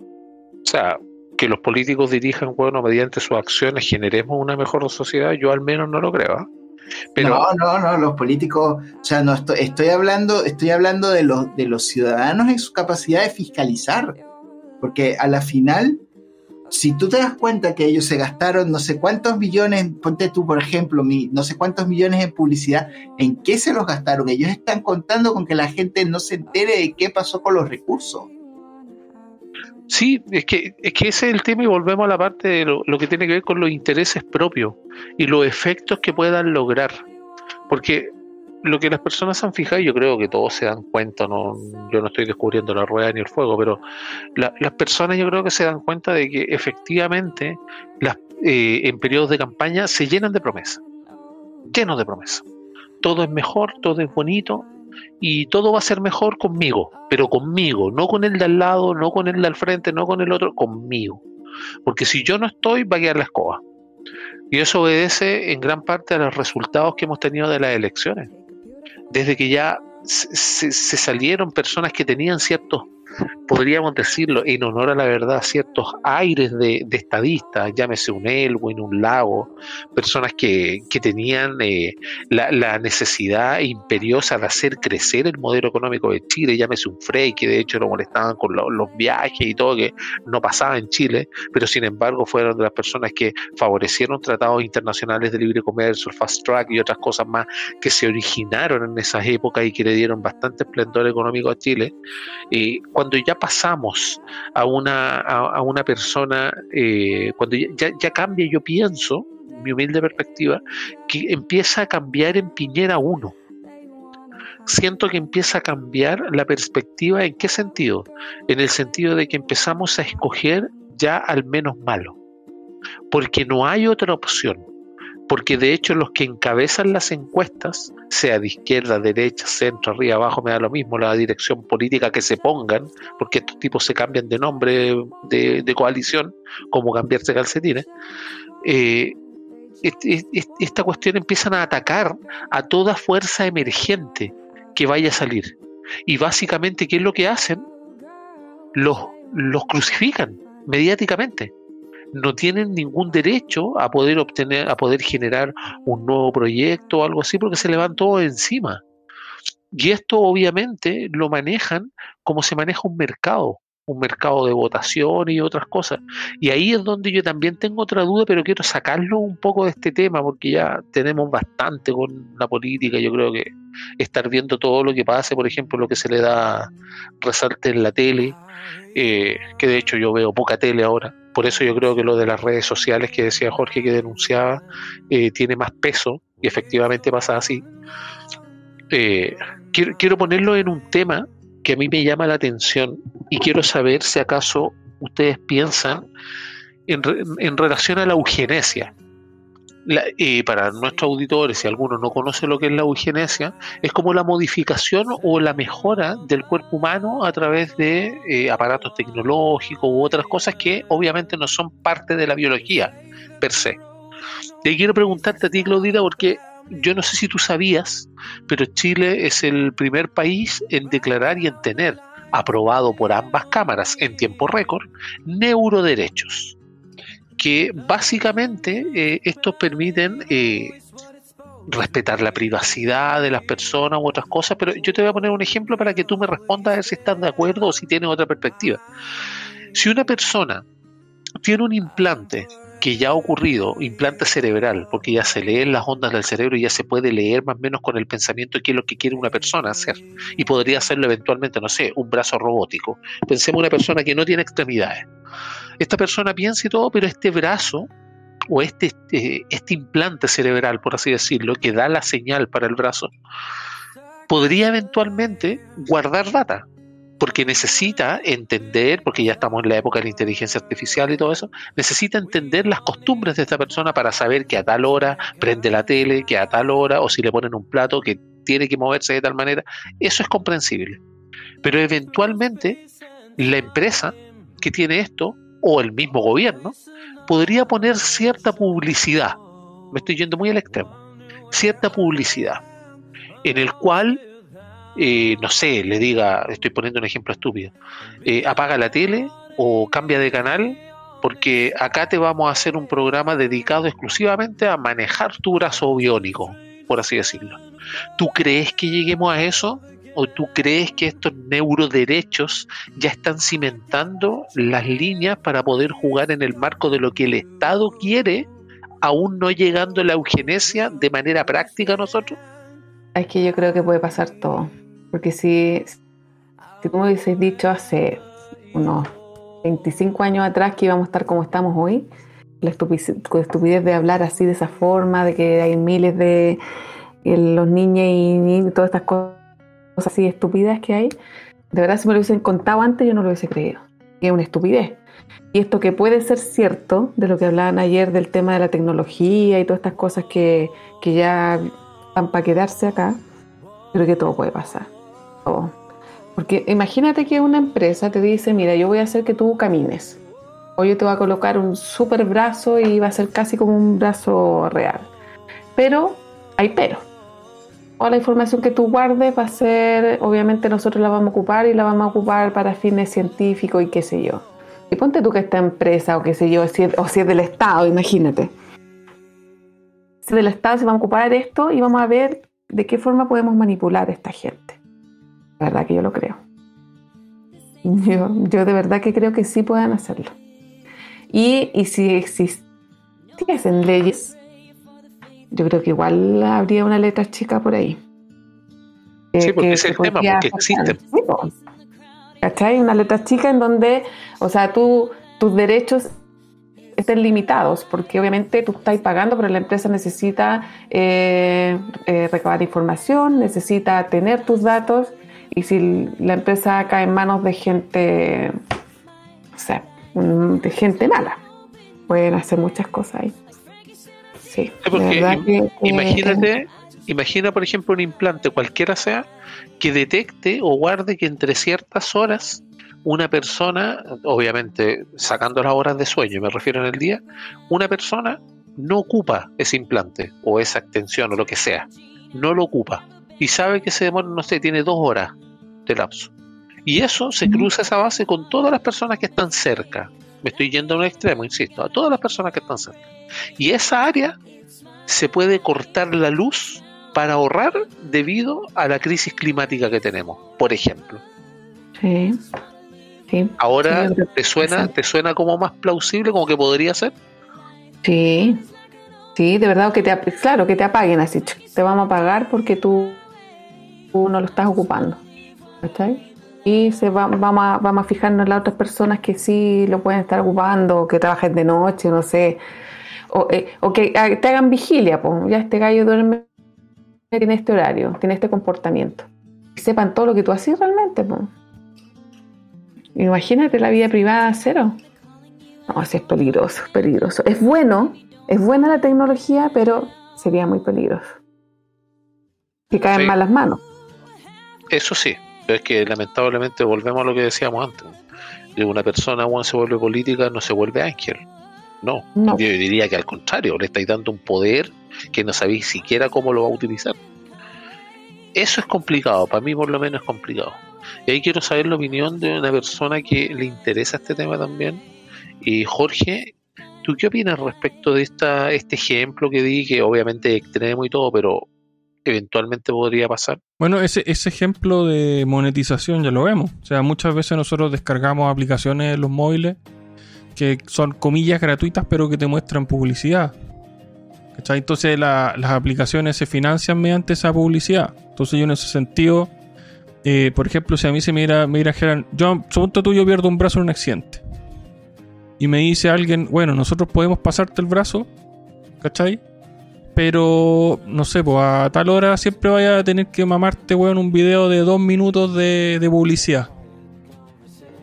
O sea, que los políticos dirijan, bueno, mediante sus acciones generemos una mejor sociedad, yo al menos no lo creo. ¿eh? Pero... No, no, no, los políticos, o sea, no estoy, estoy hablando, estoy hablando de los, de los ciudadanos en su capacidad de fiscalizar, porque a la final, si tú te das cuenta que ellos se gastaron no sé cuántos millones, ponte tú, por ejemplo, mi, no sé cuántos millones en publicidad, ¿en qué se los gastaron? Ellos están contando con que la gente no se entere de qué pasó con los recursos. Sí, es que, es que ese es el tema y volvemos a la parte de lo, que tiene que ver con los intereses propios y los efectos que puedan lograr. Porque lo que las personas han fijado, yo creo que todos se dan cuenta, no, yo no estoy descubriendo la rueda ni el fuego, pero la, las personas yo creo que se dan cuenta de que efectivamente las, eh, en periodos de campaña se llenan de promesas, llenos de promesas. Todo es mejor, todo es bonito, y todo va a ser mejor conmigo, pero conmigo, no con el de al lado, no con el de al frente, no con el otro, conmigo. Porque si yo no estoy, va a quedar la escoba. Y eso obedece en gran parte a los resultados que hemos tenido de las elecciones. Desde que ya se, se salieron personas que tenían ciertos podríamos decirlo, en honor a la verdad, ciertos aires de, estadistas, llámese un Elwin, un Lago, personas que, que tenían eh, la, la, necesidad imperiosa de hacer crecer el modelo económico de Chile, llámese un Frey, que de hecho lo molestaban con lo, los viajes y todo, que no pasaba en Chile, pero sin embargo fueron de las personas que favorecieron tratados internacionales de libre comercio, el fast track y otras cosas más que se originaron en esas épocas y que le dieron bastante esplendor económico a Chile. Y cuando ya pasamos a una, a, una persona, eh, cuando ya, ya, cambia, yo pienso, mi humilde perspectiva, que empieza a cambiar en Piñera 1. Siento que empieza a cambiar la perspectiva, ¿en qué sentido? En el sentido de que empezamos a escoger ya al menos malo. porque no hay otra opción. Porque de hecho los que encabezan las encuestas, sea de izquierda, derecha, centro, arriba, abajo, me da lo mismo la dirección política que se pongan, porque estos tipos se cambian de nombre de, coalición, como cambiarse calcetines, eh, esta cuestión empiezan a atacar a toda fuerza emergente que vaya a salir. Y básicamente, ¿qué es lo que hacen? Los, los crucifican mediáticamente. No tienen ningún derecho a poder obtener, a poder generar un nuevo proyecto o algo así, porque se le van todo encima. Y esto obviamente lo manejan como se maneja un mercado un mercado de votación y otras cosas. Y ahí es donde yo también tengo otra duda, pero quiero sacarlo un poco de este tema, porque ya tenemos bastante con la política. Yo creo que estar viendo todo lo que pase, por ejemplo, lo que se le da resalte en la tele, eh, que de hecho yo veo poca tele ahora. Por eso yo creo que lo de las redes sociales que decía Jorge que denunciaba eh, tiene más peso y efectivamente pasa así. Eh, quiero, ponerlo en un tema que a mí me llama la atención y quiero saber si acaso ustedes piensan en, relación a la eugenesia. Y para nuestros auditores, si alguno no conoce lo que es la eugenesia, es como la modificación o la mejora del cuerpo humano a través de eh, aparatos tecnológicos u otras cosas que obviamente no son parte de la biología per se. Y quiero preguntarte a ti, Claudita, porque yo no sé si tú sabías, pero Chile es el primer país en declarar y en tener aprobado por ambas cámaras en tiempo récord neuroderechos, que básicamente eh, estos permiten eh, respetar la privacidad de las personas u otras cosas, pero yo te voy a poner un ejemplo para que tú me respondas a ver si estás de acuerdo o si tienes otra perspectiva. Si una persona tiene un implante que ya ha ocurrido, implante cerebral, porque ya se leen las ondas del cerebro y ya se puede leer más o menos con el pensamiento qué es lo que quiere una persona hacer. Y podría hacerlo eventualmente, no sé, un brazo robótico. Pensemos en una persona que no tiene extremidades. Esta persona piensa y todo, pero este brazo o este, este, este implante cerebral, por así decirlo, que da la señal para el brazo, podría eventualmente guardar data porque necesita entender, porque ya estamos en la época de la inteligencia artificial y todo eso, necesita entender las costumbres de esta persona para saber que a tal hora prende la tele, que a tal hora, o si le ponen un plato, que tiene que moverse de tal manera. Eso es comprensible. Pero eventualmente la empresa que tiene esto, o el mismo gobierno, podría poner cierta publicidad, me estoy yendo muy al extremo, cierta publicidad, en el cual eh, no sé, le diga, estoy poniendo un ejemplo estúpido, eh, apaga la tele o cambia de canal porque acá te vamos a hacer un programa dedicado exclusivamente a manejar tu brazo biónico, por así decirlo. ¿Tú crees que lleguemos a eso? ¿O tú crees que estos neuroderechos ya están cimentando las líneas para poder jugar en el marco de lo que el Estado quiere, aún no llegando a la eugenesia de manera práctica a nosotros? Es que yo creo que puede pasar todo. Porque si, si tú me hubieses dicho hace unos 25 años atrás que íbamos a estar como estamos hoy, la estupidez, de hablar así de esa forma, de que hay miles de los niños y, todas estas cosas así estúpidas que hay, de verdad si me lo hubiesen contado antes yo no lo hubiese creído. es una estupidez. Y esto que puede ser cierto, de lo que hablaban ayer del tema de la tecnología y todas estas cosas que, que ya van para quedarse acá, creo que todo puede pasar. Porque imagínate que una empresa te dice, mira, yo voy a hacer que tú camines. O yo te voy a colocar un super brazo y va a ser casi como un brazo real. Pero hay pero. O la información que tú guardes va a ser, obviamente nosotros la vamos a ocupar y la vamos a ocupar para fines científicos y qué sé yo. Y ponte tú que esta empresa o qué sé yo, o si es del Estado, imagínate. Si del Estado se va a ocupar esto y vamos a ver de qué forma podemos manipular a esta gente. La verdad que yo lo creo. Yo, de verdad que creo que sí puedan hacerlo. Y, y si existiesen leyes, yo creo que igual habría una letra chica por ahí. Sí, porque es el tema, porque existen. ¿Cachai? Una letra chica en donde, o sea, tú, tus derechos estén limitados, porque obviamente tú estás pagando, pero la empresa necesita eh, eh, recabar información, necesita tener tus datos, y si la empresa cae en manos de gente, o sea, de gente mala, pueden hacer muchas cosas ahí. Sí, Sí, porque que- imagínate, imagina por ejemplo un implante, cualquiera sea, que detecte o guarde que entre ciertas horas una persona, obviamente sacando las horas de sueño, me refiero en el día, una persona no ocupa ese implante o esa extensión o lo que sea, no lo ocupa y sabe que se demora, no sé, tiene dos horas de lapso. Y eso se cruza esa base con todas las personas que están cerca. Me estoy yendo a un extremo, insisto, a todas las personas que están cerca. Y esa área se puede cortar la luz para ahorrar debido a la crisis climática que tenemos, por ejemplo. Sí. Sí. Ahora Sí, te suena, sí. te suena como más plausible, como que podría ser. Sí, sí, de verdad que te, claro, que te apaguen así, te vamos a pagar porque tú, tú no lo estás ocupando. ¿Cachai? Y se va, vamos, a, vamos a fijarnos en las otras personas que sí lo pueden estar ocupando, que trabajen de noche, no sé, o, eh, o que ah, te hagan vigilia, pues ya este gallo duerme, tiene este horario, tiene este comportamiento. Que sepan todo lo que tú haces realmente, pues. Imagínate la vida privada cero. No, sí es peligroso, es peligroso. Es bueno, es buena la tecnología, pero sería muy peligroso. Que caen Sí. malas manos. Eso sí, pero es que lamentablemente volvemos a lo que decíamos antes. Una persona cuando se vuelve política no se vuelve ángel. No, No. yo diría que al contrario, le estáis dando un poder que no sabéis siquiera cómo lo va a utilizar. Eso es complicado, para mí por lo menos es complicado. Y ahí quiero saber la opinión de una persona que le interesa este tema también. Y Jorge, ¿tú qué opinas respecto de esta, este ejemplo que di, que obviamente es extremo y todo, pero eventualmente podría pasar? Bueno, ese, ese ejemplo de monetización ya lo vemos. O sea, muchas veces nosotros descargamos aplicaciones en los móviles que son comillas gratuitas, pero que te muestran publicidad. ¿Cachai? Entonces la- las aplicaciones se financian mediante esa publicidad. Entonces yo en ese sentido, eh, por ejemplo, si a mí se me mira, me yo, suponte tú, yo pierdo un brazo en un accidente. Y me dice alguien, bueno, nosotros podemos pasarte el brazo, ¿cachai? Pero, no sé, pues a tal hora siempre vaya a tener que mamarte, weón, un video de dos minutos de publicidad.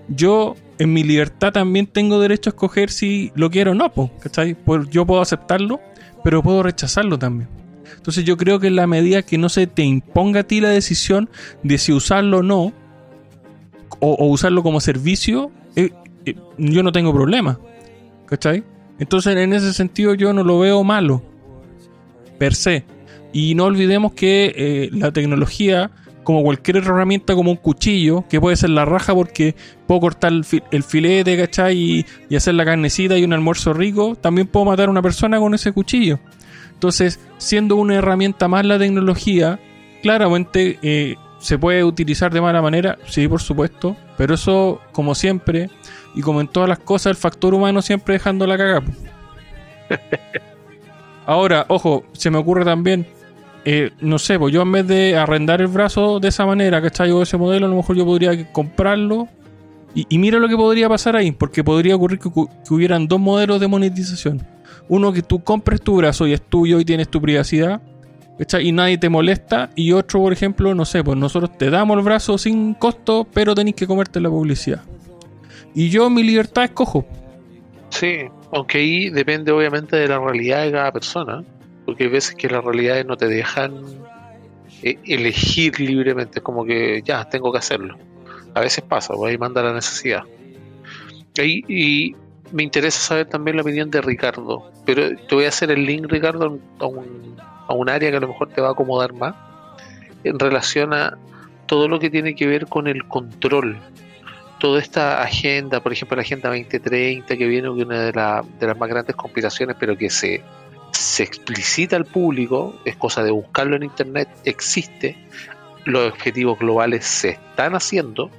Yo, en mi libertad, también tengo derecho a escoger si lo quiero o no, pues, ¿cachai? Pues yo puedo aceptarlo, pero puedo rechazarlo también. Entonces yo creo que en la medida que no se te imponga a ti la decisión de si usarlo o no, o, o usarlo como servicio, eh, eh, yo no tengo problema. ¿Cachai? Entonces en ese sentido yo no lo veo malo per se. Y no olvidemos que eh, la tecnología, como cualquier herramienta, como un cuchillo, que puede ser la raja porque puedo cortar el, fi- el filete, ¿cachai? Y, y hacer la carnecita y un almuerzo rico, también puedo matar a una persona con ese cuchillo. Entonces, siendo una herramienta más la tecnología, claramente eh, se puede utilizar de mala manera, sí, por supuesto, pero eso, como siempre, y como en todas las cosas, el factor humano siempre dejando la cagada. Ahora, ojo, se me ocurre también, eh, no sé, pues yo en vez de arrendar el brazo de esa manera, ¿cachai? O ese modelo, a lo mejor yo podría comprarlo. Y, mira lo que podría pasar ahí, porque podría ocurrir que, que hubieran dos modelos de monetización. Uno que tú compres tu brazo y es tuyo y tienes tu privacidad. Y nadie te molesta. Y otro, por ejemplo, no sé, pues nosotros te damos el brazo sin costo, pero tenés que comerte la publicidad. Y yo mi libertad escojo. Sí, aunque ahí depende obviamente de la realidad de cada persona, porque hay veces que las realidades no te dejan eh, elegir libremente, como que ya, tengo que hacerlo. A veces pasa, pues ahí manda la necesidad. Y me interesa saber también la opinión de Ricardo, pero te voy a hacer el link, Ricardo, a un, área que a lo mejor te va a acomodar más, en relación a todo lo que tiene que ver con el control toda esta agenda, por ejemplo la Agenda 2030, que viene de una de, la- de las más grandes compilaciones, pero que se, se explicita al público, es cosa de buscarlo en Internet, existe, los objetivos globales se están haciendo,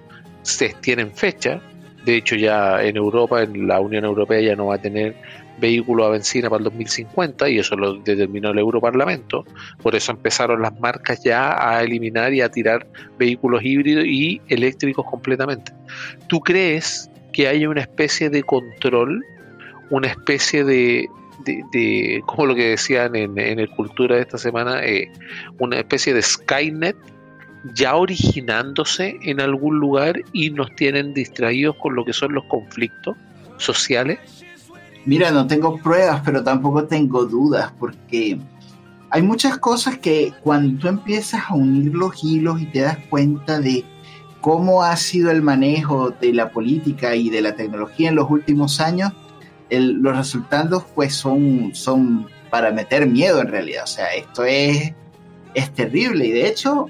se tienen fecha, de hecho ya en Europa, en la Unión Europea ya no va a tener vehículos a benzina para el 2050 y eso lo determinó el Europarlamento, por eso empezaron las marcas ya a eliminar y a tirar vehículos híbridos y eléctricos completamente. ¿Tú crees que hay una especie de control, una especie de, de, de- como lo que decían en, en el Cultura de esta semana, eh, una especie de Skynet ya originándose en algún lugar y nos tienen distraídos con lo que son los conflictos sociales? Mira, no tengo pruebas, pero tampoco tengo dudas, porque hay muchas cosas que cuando tú empiezas a unir los hilos y te das cuenta de cómo ha sido el manejo de la política y de la tecnología en los últimos años, los resultados pues son, son para meter miedo en realidad. O sea, esto es, es terrible y de hecho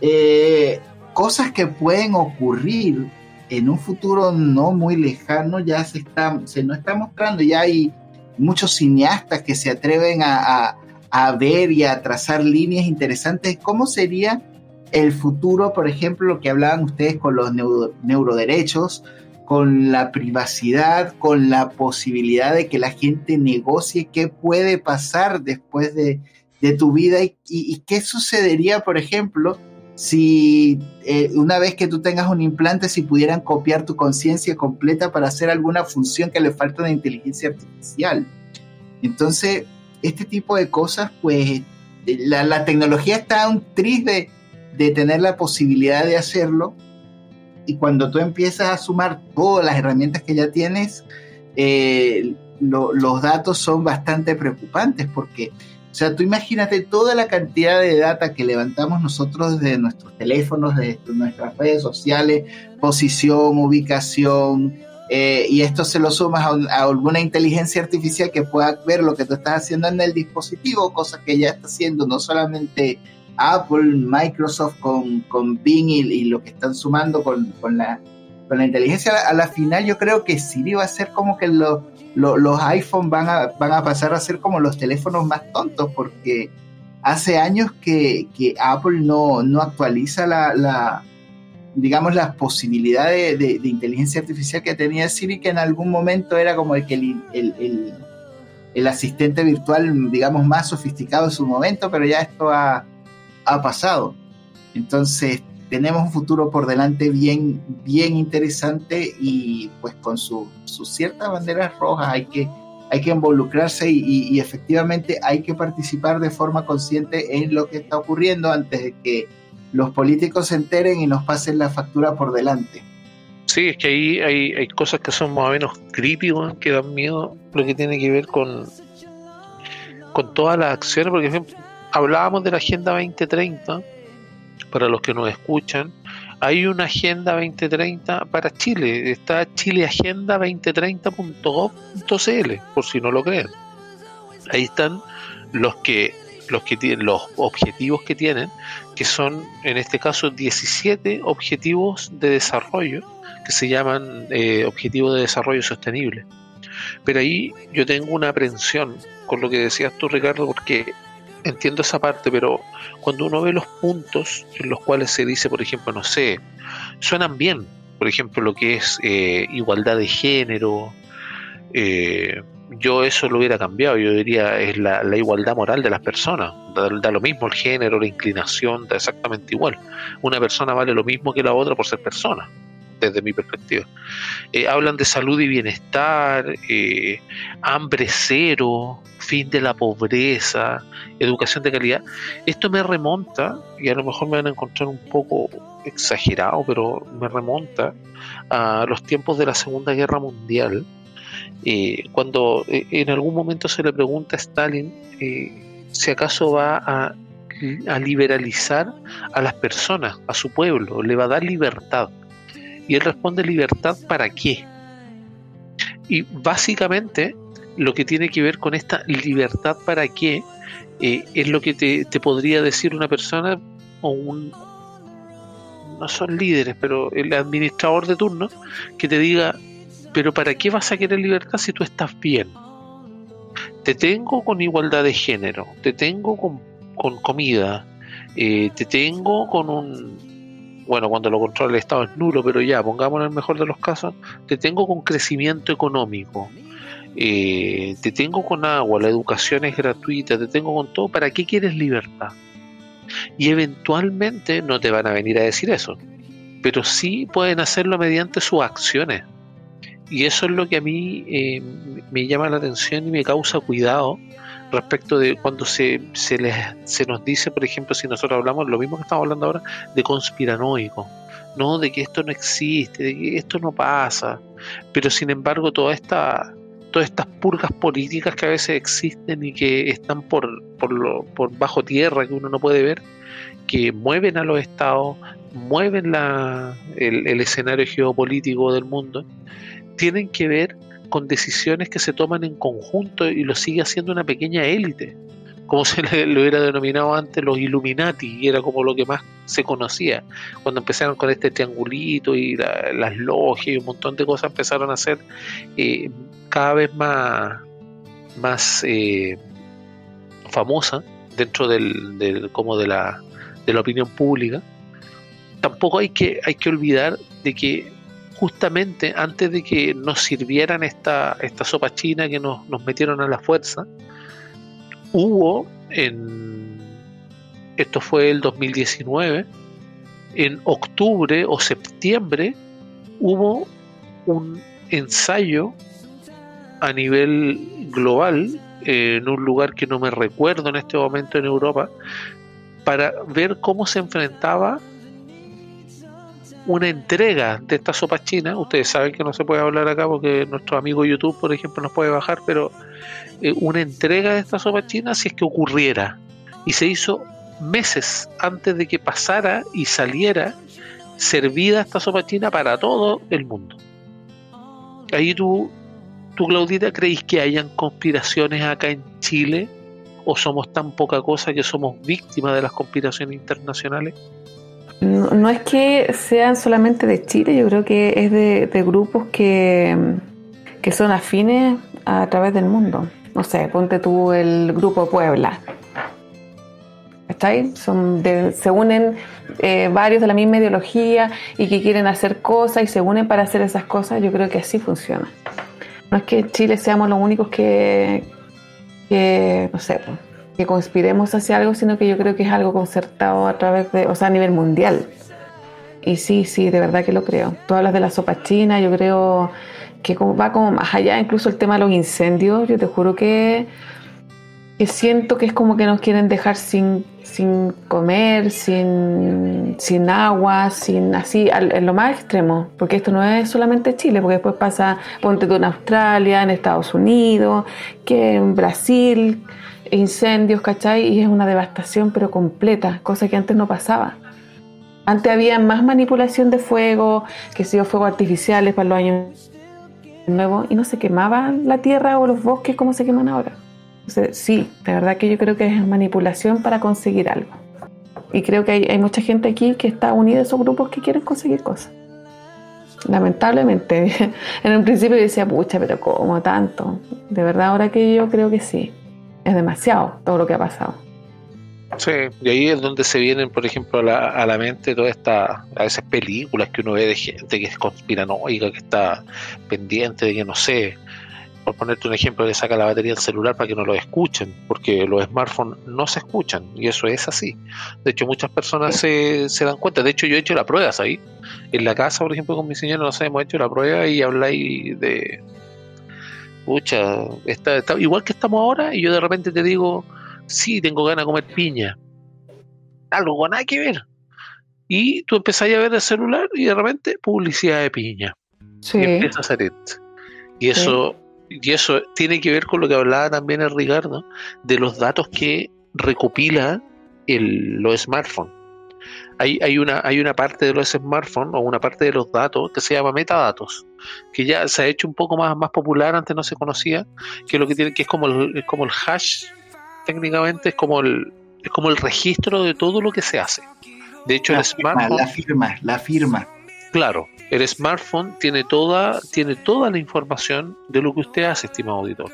eh, cosas que pueden ocurrir en un futuro no muy lejano ya se, está, se nos está mostrando, ya hay muchos cineastas que se atreven a, a, ver y a trazar líneas interesantes. ¿Cómo sería el futuro, por ejemplo, lo que hablaban ustedes con los neuroderechos, con la privacidad, con la posibilidad de que la gente negocie qué puede pasar después de, de tu vida y, qué sucedería, por ejemplo, si eh, una vez que tú tengas un implante, si pudieran copiar tu conciencia completa para hacer alguna función que le falta de inteligencia artificial. Entonces, este tipo de cosas, pues la tecnología está un triste de, tener la posibilidad de hacerlo. Y cuando tú empiezas a sumar todas las herramientas que ya tienes, eh, los datos son bastante preocupantes porque o sea, tú imagínate toda la cantidad de data que levantamos nosotros de nuestros teléfonos, de nuestras redes sociales, posición, ubicación, eh, y esto se lo sumas a, alguna inteligencia artificial que pueda ver lo que tú estás haciendo en el dispositivo, cosa que ya está haciendo no solamente Apple, Microsoft con, con Bing y, lo que están sumando con, con, la, con la inteligencia. A la, final yo creo que Siri va a ser como que lo, los iPhone van a, van a pasar a ser como los teléfonos más tontos porque hace años que, Apple no, no actualiza la, digamos, las posibilidades de, inteligencia artificial que tenía Siri, que en algún momento era como el que el, el, asistente virtual, digamos, más sofisticado en su momento, pero ya esto ha, ha pasado. Entonces, tenemos un futuro por delante bien, bien interesante y pues con sus ciertas banderas rojas hay que, hay que involucrarse y, efectivamente hay que participar de forma consciente en lo que está ocurriendo antes de que los políticos se enteren y nos pasen la factura por delante. Sí, es que ahí hay, hay cosas que son más o menos creepy, que dan miedo, lo que tiene que ver con, con todas las acciones, porque hablábamos de la Agenda 2030 para los que nos escuchan, hay una Agenda 2030 para Chile. Está chileagenda2030.gov.cl, por si no lo creen. Ahí están los que los que tienen los objetivos que tienen, que son en este caso 17 objetivos de desarrollo que se llaman eh, objetivos de desarrollo sostenible. Pero ahí yo tengo una aprensión con lo que decías tú, Ricardo, porque entiendo esa parte, pero cuando uno ve los puntos en los cuales se dice, por ejemplo, no sé, suenan bien, por ejemplo, lo que es eh, igualdad de género, eh, yo eso lo hubiera cambiado, yo diría es la, igualdad moral de las personas, da, lo mismo el género, la inclinación, da exactamente igual. Una persona vale lo mismo que la otra por ser persona desde mi perspectiva. Eh, hablan de salud y bienestar, eh, hambre cero, fin de la pobreza, educación de calidad. Esto me remonta, y a lo mejor me van a encontrar un poco exagerado, pero me remonta a los tiempos de la Segunda Guerra Mundial, eh, cuando en algún momento se le pregunta a Stalin si acaso va a a liberalizar a las personas, a su pueblo, le va a dar libertad. Y él responde libertad para qué. Y básicamente lo que tiene que ver con esta libertad para qué eh, es lo que te, te, podría decir una persona o un... No son líderes, pero el administrador de turno que te diga, pero ¿para qué vas a querer libertad si tú estás bien? Te tengo con igualdad de género, te tengo con, con comida, eh, te tengo con un bueno, cuando lo controla el Estado es nulo, pero ya, pongámoslo en el mejor de los casos, te tengo con crecimiento económico, eh, te tengo con agua, la educación es gratuita, te tengo con todo, ¿para qué quieres libertad? Y eventualmente no te van a venir a decir eso, pero sí pueden hacerlo mediante sus acciones. Y eso es lo que a mí eh, me llama la atención y me causa cuidado respecto de cuando se, se, les, se nos dice, por ejemplo, si nosotros hablamos, lo mismo que estamos hablando ahora, de conspiranoico, ¿no? De que esto no existe, de que esto no pasa, pero sin embargo toda esta, todas estas purgas políticas que a veces existen y que están por, por, lo, por bajo tierra, que uno no puede ver, que mueven a los estados, mueven la, el, el escenario geopolítico del mundo, tienen que ver con decisiones que se toman en conjunto y lo sigue haciendo una pequeña élite como se le, hubiera denominado antes los Illuminati, y era como lo que más se conocía. Cuando empezaron con este triangulito y las logias y un montón de cosas empezaron a ser eh, cada vez más, más eh, famosas dentro del, como de la, de la opinión pública. Tampoco hay que, hay que olvidar de que justamente antes de que nos sirvieran esta, esta sopa china que nos, nos metieron a la fuerza, hubo en, esto fue el 2019, en octubre o septiembre hubo un ensayo a nivel global en un lugar que no me recuerdo en este momento en Europa para ver cómo se enfrentaba una entrega de esta sopa china. Ustedes saben que no se puede hablar acá porque nuestro amigo YouTube, por ejemplo, nos puede bajar, pero eh, una entrega de esta sopa china si es que ocurriera. Y se hizo meses antes de que pasara y saliera servida esta sopa china para todo el mundo. Ahí tú, tú Claudita, ¿creéis que hayan conspiraciones acá en Chile? ¿O somos tan poca cosa que somos víctimas de las conspiraciones internacionales? No, es que sean solamente de Chile, yo creo que es de, grupos que, que son afines a través del mundo no sé, ponte tú el grupo Puebla. ¿Está ahí? Son se unen eh, varios de la misma ideología y que quieren hacer cosas y se unen para hacer esas cosas. Yo creo que así funciona. No es que Chile seamos los únicos que, que no sé, que conspiremos hacia algo, sino que yo creo que es algo concertado a través de, o sea, a nivel mundial. Y sí, sí, de verdad que lo creo. Tú hablas de la sopa china, yo creo que va como más allá, incluso el tema de los incendios, yo te juro que, que siento que es como que nos quieren dejar sin, sin comer, sin, sin agua, sin así, en lo más extremo, porque esto no es solamente Chile, porque después pasa, ponte tú en Australia, en Estados Unidos, que en Brasil, incendios, ¿cachai? Y es una devastación pero completa, cosa que antes no pasaba. Antes había más manipulación de fuego, que si fuegos artificiales para los años nuevo y no se quemaba la tierra o los bosques como se queman ahora. sí, de verdad que yo creo que es manipulación para conseguir algo. Y creo que hay, mucha gente aquí que está unida a esos grupos que quieren conseguir cosas. Lamentablemente, en un principio decía, pucha, pero ¿cómo tanto? De verdad, ahora que yo creo que sí, es demasiado todo lo que ha pasado. Sí, y ahí es donde se vienen, por ejemplo, a la, a la mente todas estas, a veces películas que uno ve de gente que es conspiranoica, que está pendiente de que, no sé, por ponerte un ejemplo, le saca la batería del celular para que no lo escuchen, porque los smartphones no se escuchan, y eso es así. De hecho, muchas personas se, se dan cuenta, de hecho yo he hecho las pruebas ahí, en la casa, por ejemplo, con mi señora, no sé, hemos hecho la prueba y habláis de... Pucha, está, está, igual que estamos ahora, y yo de repente te digo sí, tengo ganas de comer piña. Algo con nada que ver. Y tú empezás a ver el celular y de repente publicidad de piña. Sí. Y empieza a salir. Y eso, y eso tiene que ver con lo que hablaba también el Ricardo, de los datos que recopila el, los smartphones. Hay, hay, una, hay una parte de los smartphones o una parte de los datos que se llama metadatos, que ya se ha hecho un poco más, más popular, antes no se conocía, que lo que tiene, que es como el, es como el hash técnicamente es como el es como el registro de todo lo que se hace. De hecho, el smartphone la firma, la firma. Claro, el smartphone tiene toda tiene toda la información de lo que usted hace, estimado auditor.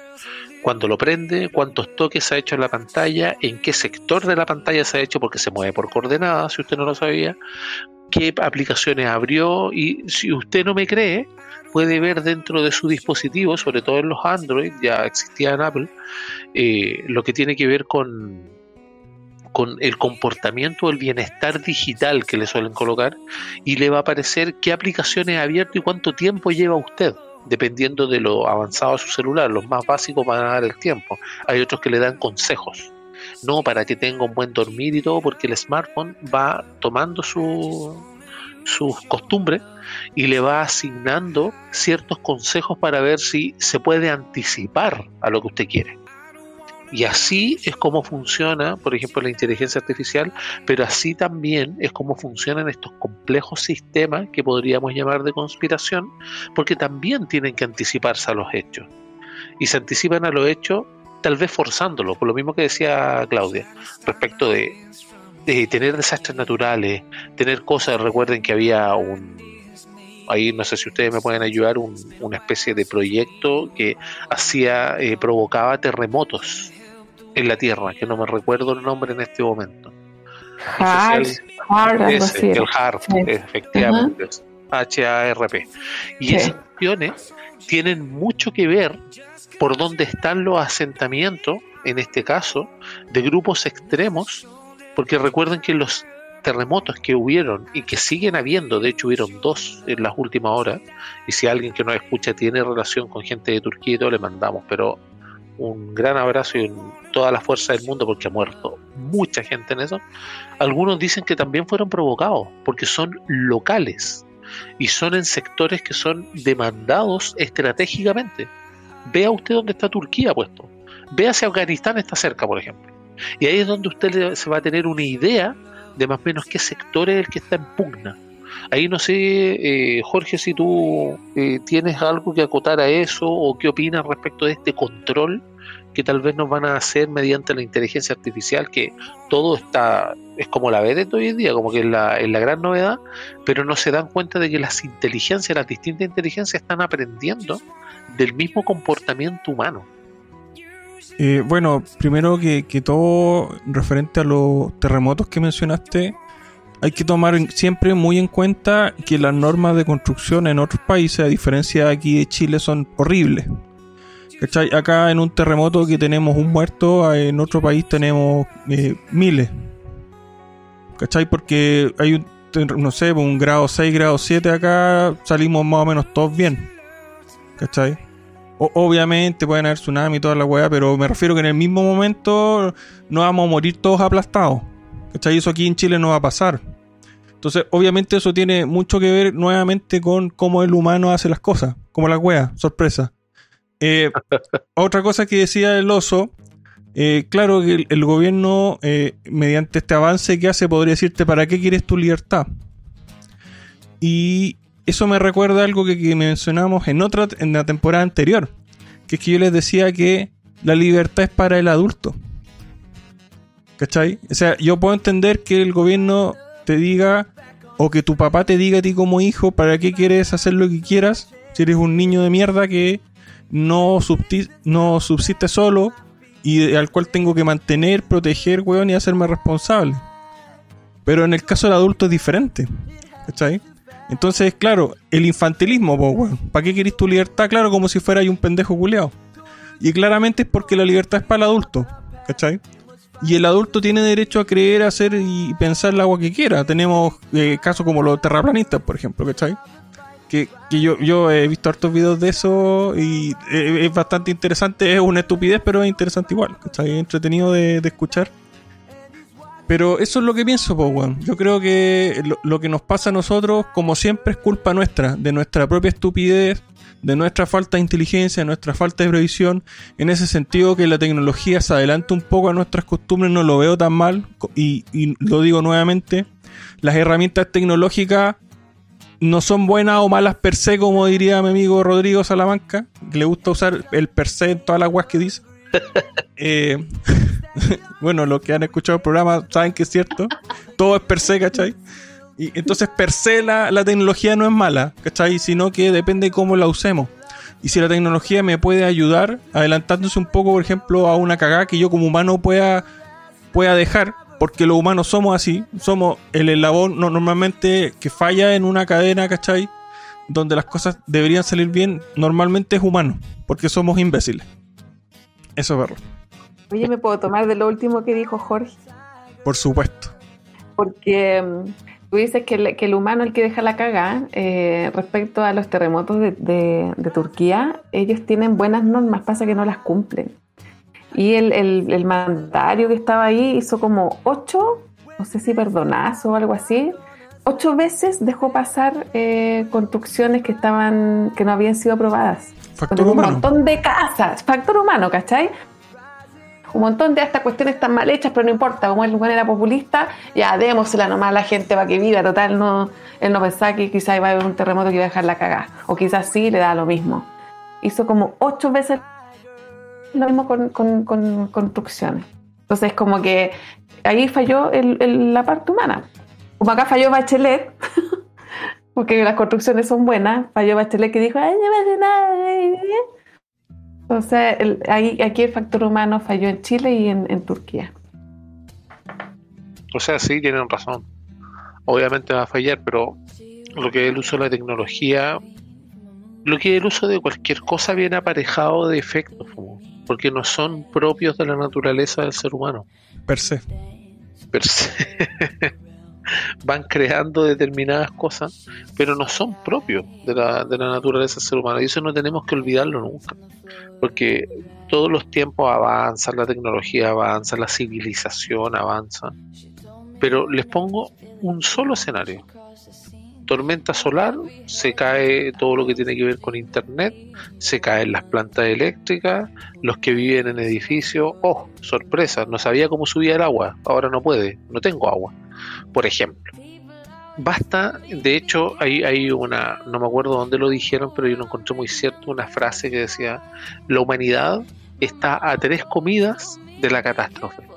Cuando lo prende, cuántos toques ha hecho en la pantalla, en qué sector de la pantalla se ha hecho porque se mueve por coordenadas, si usted no lo sabía, qué aplicaciones abrió y si usted no me cree, puede ver dentro de su dispositivo, sobre todo en los Android, ya existía en Apple, eh, lo que tiene que ver con, con el comportamiento el bienestar digital que le suelen colocar y le va a aparecer qué aplicaciones ha abierto y cuánto tiempo lleva usted dependiendo de lo avanzado de su celular. Los más básicos van a dar el tiempo. Hay otros que le dan consejos. No para que tenga un buen dormir y todo, porque el smartphone va tomando su, sus costumbres y le va asignando ciertos consejos para ver si se puede anticipar a lo que usted quiere. Y así es como funciona, por ejemplo, la inteligencia artificial, pero así también es como funcionan estos complejos sistemas que podríamos llamar de conspiración, porque también tienen que anticiparse a los hechos. Y se anticipan a los hechos tal vez forzándolo, por lo mismo que decía Claudia, respecto de, tener desastres naturales, tener cosas, recuerden que había un, ahí no sé si ustedes me pueden ayudar, un, una especie de proyecto que hacía, eh, provocaba terremotos en la Tierra, que no me recuerdo el nombre en este momento. Hard, hard, así. el HARP, Sí. efectivamente, H-A-R-P. Y Sí. esas cuestiones tienen mucho que ver por dónde están los asentamientos, en este caso, de grupos extremos, porque recuerden que los terremotos que hubieron y que siguen habiendo, de hecho hubieron dos en las últimas horas, y si alguien que nos escucha tiene relación con gente de Turquía y todo, le mandamos, pero un gran abrazo y un- toda la fuerza del mundo porque ha muerto mucha gente en eso. Algunos dicen que también fueron provocados porque son locales y son en sectores que son demandados estratégicamente. Vea usted dónde está Turquía puesto. Vea si Afganistán está cerca, por ejemplo. Y ahí es donde usted se va a tener una idea de más o menos qué sector es el que está en pugna. Ahí no sé, eh, Jorge, si tú eh, tienes algo que acotar a eso o qué opinas respecto de este control que tal vez nos van a hacer mediante la inteligencia artificial, que todo está, es como la ve de hoy en día, como que es la, es la gran novedad, pero no se dan cuenta de que las inteligencias, las distintas inteligencias están aprendiendo del mismo comportamiento humano. Eh, bueno, primero que, que todo referente a los terremotos que mencionaste, hay que tomar siempre muy en cuenta que las normas de construcción en otros países, a diferencia de aquí de Chile, son horribles. ¿Cachai? Acá en un terremoto que tenemos un muerto, en otro país tenemos eh, miles. ¿Cachai? Porque hay un, no sé, un grado 6, grado 7 acá, salimos más o menos todos bien. ¿Cachai? Obviamente pueden haber tsunami y toda la weá, pero me refiero que en el mismo momento no vamos a morir todos aplastados. ¿Cachai? Eso aquí en Chile no va a pasar. Entonces, obviamente eso tiene mucho que ver nuevamente con cómo el humano hace las cosas, como la wea, sorpresa. Eh, otra cosa que decía el oso, eh, claro que el, gobierno, eh, mediante este avance que hace, podría decirte, ¿para qué quieres tu libertad? Y eso me recuerda algo que, que mencionamos en otra en la temporada anterior, que es que yo les decía que la libertad es para el adulto. ¿Cachai? O sea, yo puedo entender que el gobierno te diga o que tu papá te diga a ti como hijo para qué quieres hacer lo que quieras si eres un niño de mierda que no, no subsiste solo y al cual tengo que mantener, proteger, weón, y hacerme responsable. Pero en el caso del adulto es diferente. ¿Cachai? Entonces, claro, el infantilismo, weón. ¿Para qué querés tu libertad? Claro, como si fuera un pendejo culeado. Y claramente es porque la libertad es para el adulto. ¿Cachai? Y el adulto tiene derecho a creer, hacer y pensar el agua que quiera. Tenemos eh, casos como los terraplanistas, por ejemplo, ¿cachai? Que, yo, yo he visto hartos videos de eso y eh, es bastante interesante. Es una estupidez, pero es interesante igual. ¿cachai? Es entretenido de, escuchar. Pero eso es lo que pienso, po, weón. Yo creo que lo, lo que nos pasa a nosotros, como siempre, es culpa nuestra, de nuestra propia estupidez, de nuestra falta de inteligencia, de nuestra falta de previsión. En ese sentido, que la tecnología se adelanta un poco a nuestras costumbres, no lo veo tan mal. y lo digo nuevamente, las herramientas tecnológicas no son buenas o malas per se, como diría mi amigo Rodrigo Salamanca, que le gusta usar el per se en todas las guas que dice. Eh, bueno, los que han escuchado el programa saben que es cierto. Todo es per se, ¿cachai? Y entonces per se la, la tecnología no es mala, ¿cachai? Sino que depende de cómo la usemos. Y si la tecnología me puede ayudar, adelantándose un poco, por ejemplo, a una cagada que yo como humano pueda, pueda dejar, porque los humanos somos así, somos el eslabón no- normalmente que falla en una cadena, ¿cachai? Donde las cosas deberían salir bien, normalmente es humano, porque somos imbéciles. Eso es verdad, Oye, ¿me puedo tomar de lo último que dijo Jorge? por supuesto. Porque mm, tú dices que el, que el humano el que deja la caga eh, respecto a los terremotos de, de- de Turquía. Ellos tienen buenas normas, pasa que no las cumplen. Y el, el, el mandatario que estaba ahí hizo como ocho, no sé si perdonazos o algo así, ocho veces dejó pasar eh, construcciones que estaban que no habían sido aprobadas. Factor un humano. montón de casas, factor humano, ¿cachai? Un montón de estas cuestiones están mal hechas, pero no importa, como el lugar era populista, ya démosela nomás a la gente para que viva, total, no, él no pensaba que quizás iba a haber un terremoto que iba a dejar la cagada, o quizás sí, le da lo mismo. Hizo como ocho veces lo mismo con, con- con construcciones. Entonces, como que ahí falló el- la parte humana. Como acá falló Bachelet, porque las construcciones son buenas, falló Bachelet que dijo, ay, no pasa nada. Entonces, ahí, aquí el factor humano falló en Chile y en, en Turquía. O sea, sí, tienen razón. Obviamente va a fallar, pero lo que es el uso de la tecnología, lo que es el uso de cualquier cosa viene aparejado de efectos, como- porque no son propios de la naturaleza del ser humano. Per se. per se. van creando determinadas cosas, pero no son propios de la, de la naturaleza del ser humano. Y eso no tenemos que olvidarlo nunca. Porque todos los tiempos avanzan, la tecnología avanza, la civilización avanza. Pero les pongo un solo escenario. Tormenta solar, se cae todo lo que tiene que ver con internet, se caen las plantas eléctricas, los que viven en edificios, oh, sorpresa, no sabía cómo subía el agua, ahora no puede, no tengo agua, por ejemplo. Basta, de hecho, hay, hay una, no me acuerdo dónde lo dijeron, pero yo lo encontré muy cierto, una frase que decía, la humanidad está a tres comidas de la catástrofe.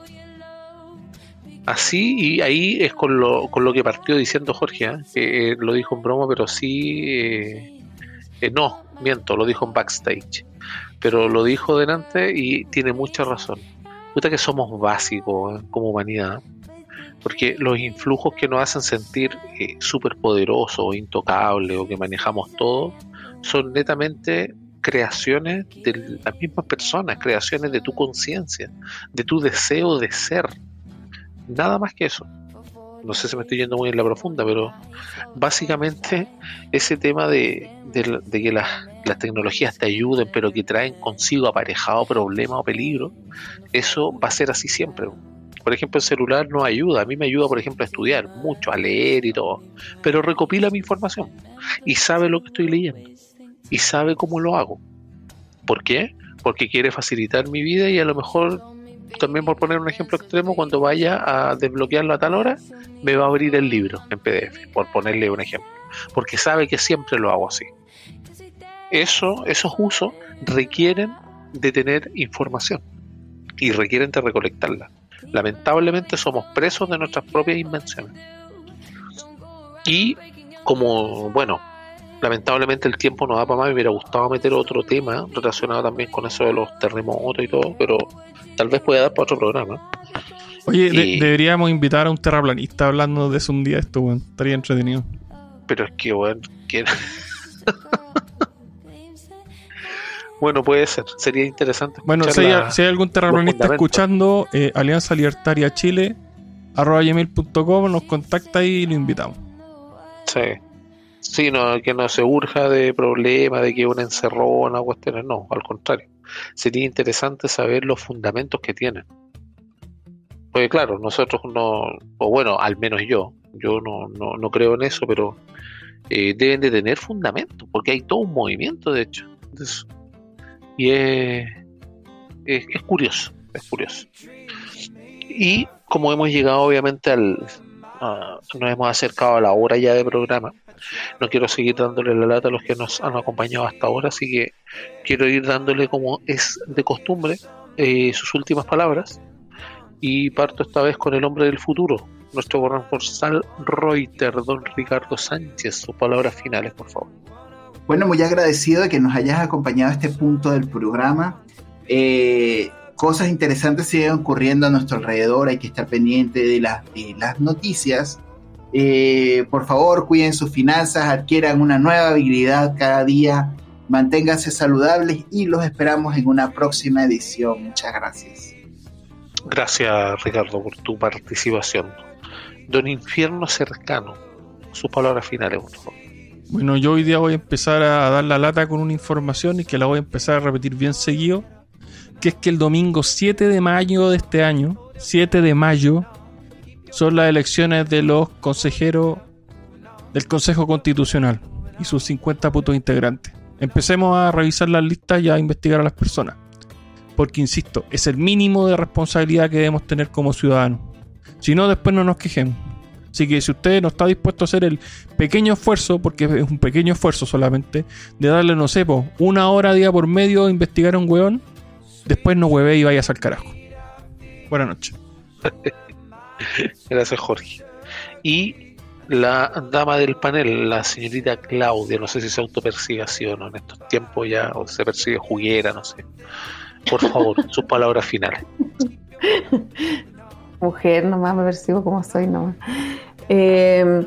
Así, y ahí es con lo, con lo que partió diciendo Jorge, ¿eh? que eh, lo dijo en broma, pero sí, eh, eh, no, miento, lo dijo en backstage, pero lo dijo delante y tiene mucha razón. Puta que somos básicos como humanidad, porque los influjos que nos hacen sentir eh, superpoderosos o intocables o que manejamos todo, son netamente creaciones de las mismas personas, creaciones de tu conciencia, de tu deseo de ser nada más que eso. No sé si me estoy yendo muy en la profunda, pero básicamente ese tema de, de- de que las, las tecnologías te ayuden, pero que traen consigo aparejado problemas o peligros, eso va a ser así siempre. Por ejemplo, el celular no ayuda. A mí me ayuda, por ejemplo, a estudiar mucho, a leer y todo. Pero recopila mi información y sabe lo que estoy leyendo y sabe cómo lo hago. ¿Por qué? Porque quiere facilitar mi vida y a lo mejor también por poner un ejemplo extremo, cuando vaya a desbloquearlo a tal hora, me va a abrir el libro en PDF, por ponerle un ejemplo, porque sabe que siempre lo hago así. Eso, esos usos requieren de tener información y requieren de recolectarla. Lamentablemente somos presos de nuestras propias invenciones. Y como, bueno, lamentablemente el tiempo no da para más, me hubiera gustado meter otro tema relacionado también con eso de los terremotos y todo, pero tal vez pueda dar para otro programa. Oye, de- deberíamos invitar a un terraplanista hablando de eso un día esto, weón. Estaría entretenido. Pero es que, bueno, que- bueno, puede ser, sería interesante. Bueno, si hay, la- si hay algún terraplanista escuchando, eh, Alianza Libertaria Chile, arroba gmail.com, nos contacta y lo invitamos. Sí. Sí, no, que no se urja de problemas, de que una encerrona o cuestiones, no, al contrario. Sería interesante saber los fundamentos que tienen. Porque claro, nosotros no, o bueno, al menos yo, yo no, no, no creo en eso, pero eh, deben de tener fundamentos, porque hay todo un movimiento, de hecho. Y es, es, es curioso, es curioso. Y como hemos llegado obviamente al, a- nos hemos acercado a la hora ya de programa, no quiero seguir dándole la lata a los que nos han acompañado hasta ahora, así que quiero ir dándole como es de costumbre eh, sus últimas palabras y parto esta vez con el hombre del futuro, nuestro corresponsal Reuter, don Ricardo Sánchez, sus palabras finales, por favor. Bueno, muy agradecido de que nos hayas acompañado a este punto del programa. Eh, cosas interesantes siguen ocurriendo a nuestro alrededor, hay que estar pendiente de, las- de las noticias. Eh, por favor, cuiden sus finanzas, adquieran una nueva habilidad cada día, manténganse saludables y los esperamos en una próxima edición. Muchas gracias. Gracias, Ricardo, por tu participación. Don Infierno Cercano, sus palabras finales, por favor. Bueno, yo hoy día voy a empezar a dar la lata con una información y que la voy a empezar a repetir bien seguido, que es que el domingo 7 de mayo de este año, 7 de mayo, son las elecciones de los consejeros del Consejo Constitucional y sus 50 putos integrantes. Empecemos a revisar las listas y a investigar a las personas. Porque, insisto, es el mínimo de responsabilidad que debemos tener como ciudadanos. Si no, después no nos quejemos. Así que si usted no está dispuesto a hacer el pequeño esfuerzo, porque es un pequeño esfuerzo solamente, de darle, no sé, una hora día por medio a investigar a un weón, después no hueve y vayas al carajo. Buenas noches. Gracias, Jorge. Y la dama del panel, la señorita Claudia, no sé si se autopersigue así o no en estos tiempos ya, o se persigue juguera, no sé. Por favor, sus palabras finales. Mujer, nomás me percibo como soy, nomás. Eh,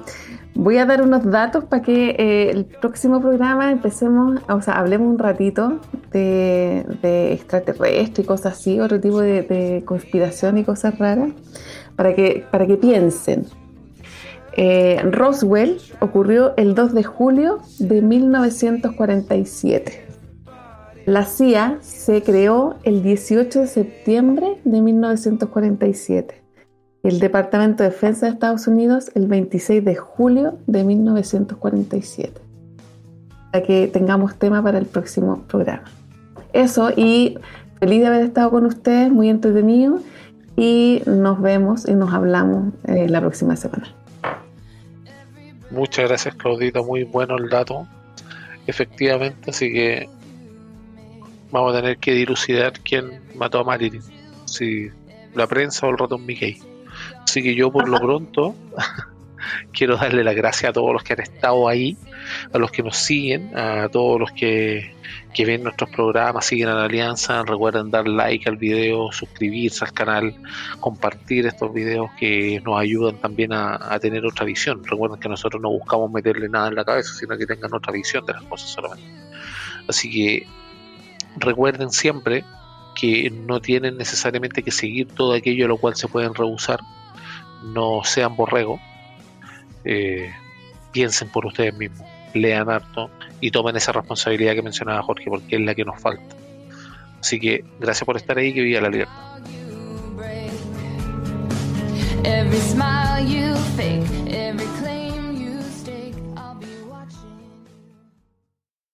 voy a dar unos datos para que eh, el próximo programa empecemos, o sea, hablemos un ratito de, extraterrestre y cosas así, otro tipo de, conspiración y cosas raras, para que, para que piensen. Eh, Roswell ocurrió el 2 de julio de 1947. La CIA se creó el 18 de septiembre de 1947 y el Departamento de Defensa de Estados Unidos el 26 de julio de 1947. Para que tengamos tema para el próximo programa. Eso y feliz de haber estado con ustedes, muy entretenido y nos vemos y nos hablamos eh, la próxima semana. Muchas gracias Claudita, muy bueno el dato. Efectivamente, así que vamos a tener que dilucidar quién mató a Marilyn, si la prensa o el ratón Mickey. Así que yo por lo pronto quiero darle las gracias a todos los que han estado ahí, a los que nos siguen, a todos los que, ven nuestros programas, siguen a la alianza, recuerden dar like al video, suscribirse al canal, compartir estos videos que nos ayudan también a, a tener otra visión. Recuerden que nosotros no buscamos meterle nada en la cabeza, sino que tengan otra visión de las cosas solamente. Así que recuerden siempre que no tienen necesariamente que seguir todo aquello a lo cual se pueden rehusar, no sean borrego, eh, piensen por ustedes mismos, lean harto y tomen esa responsabilidad que mencionaba Jorge, porque es la que nos falta. Así que gracias por estar ahí, que viva la libertad.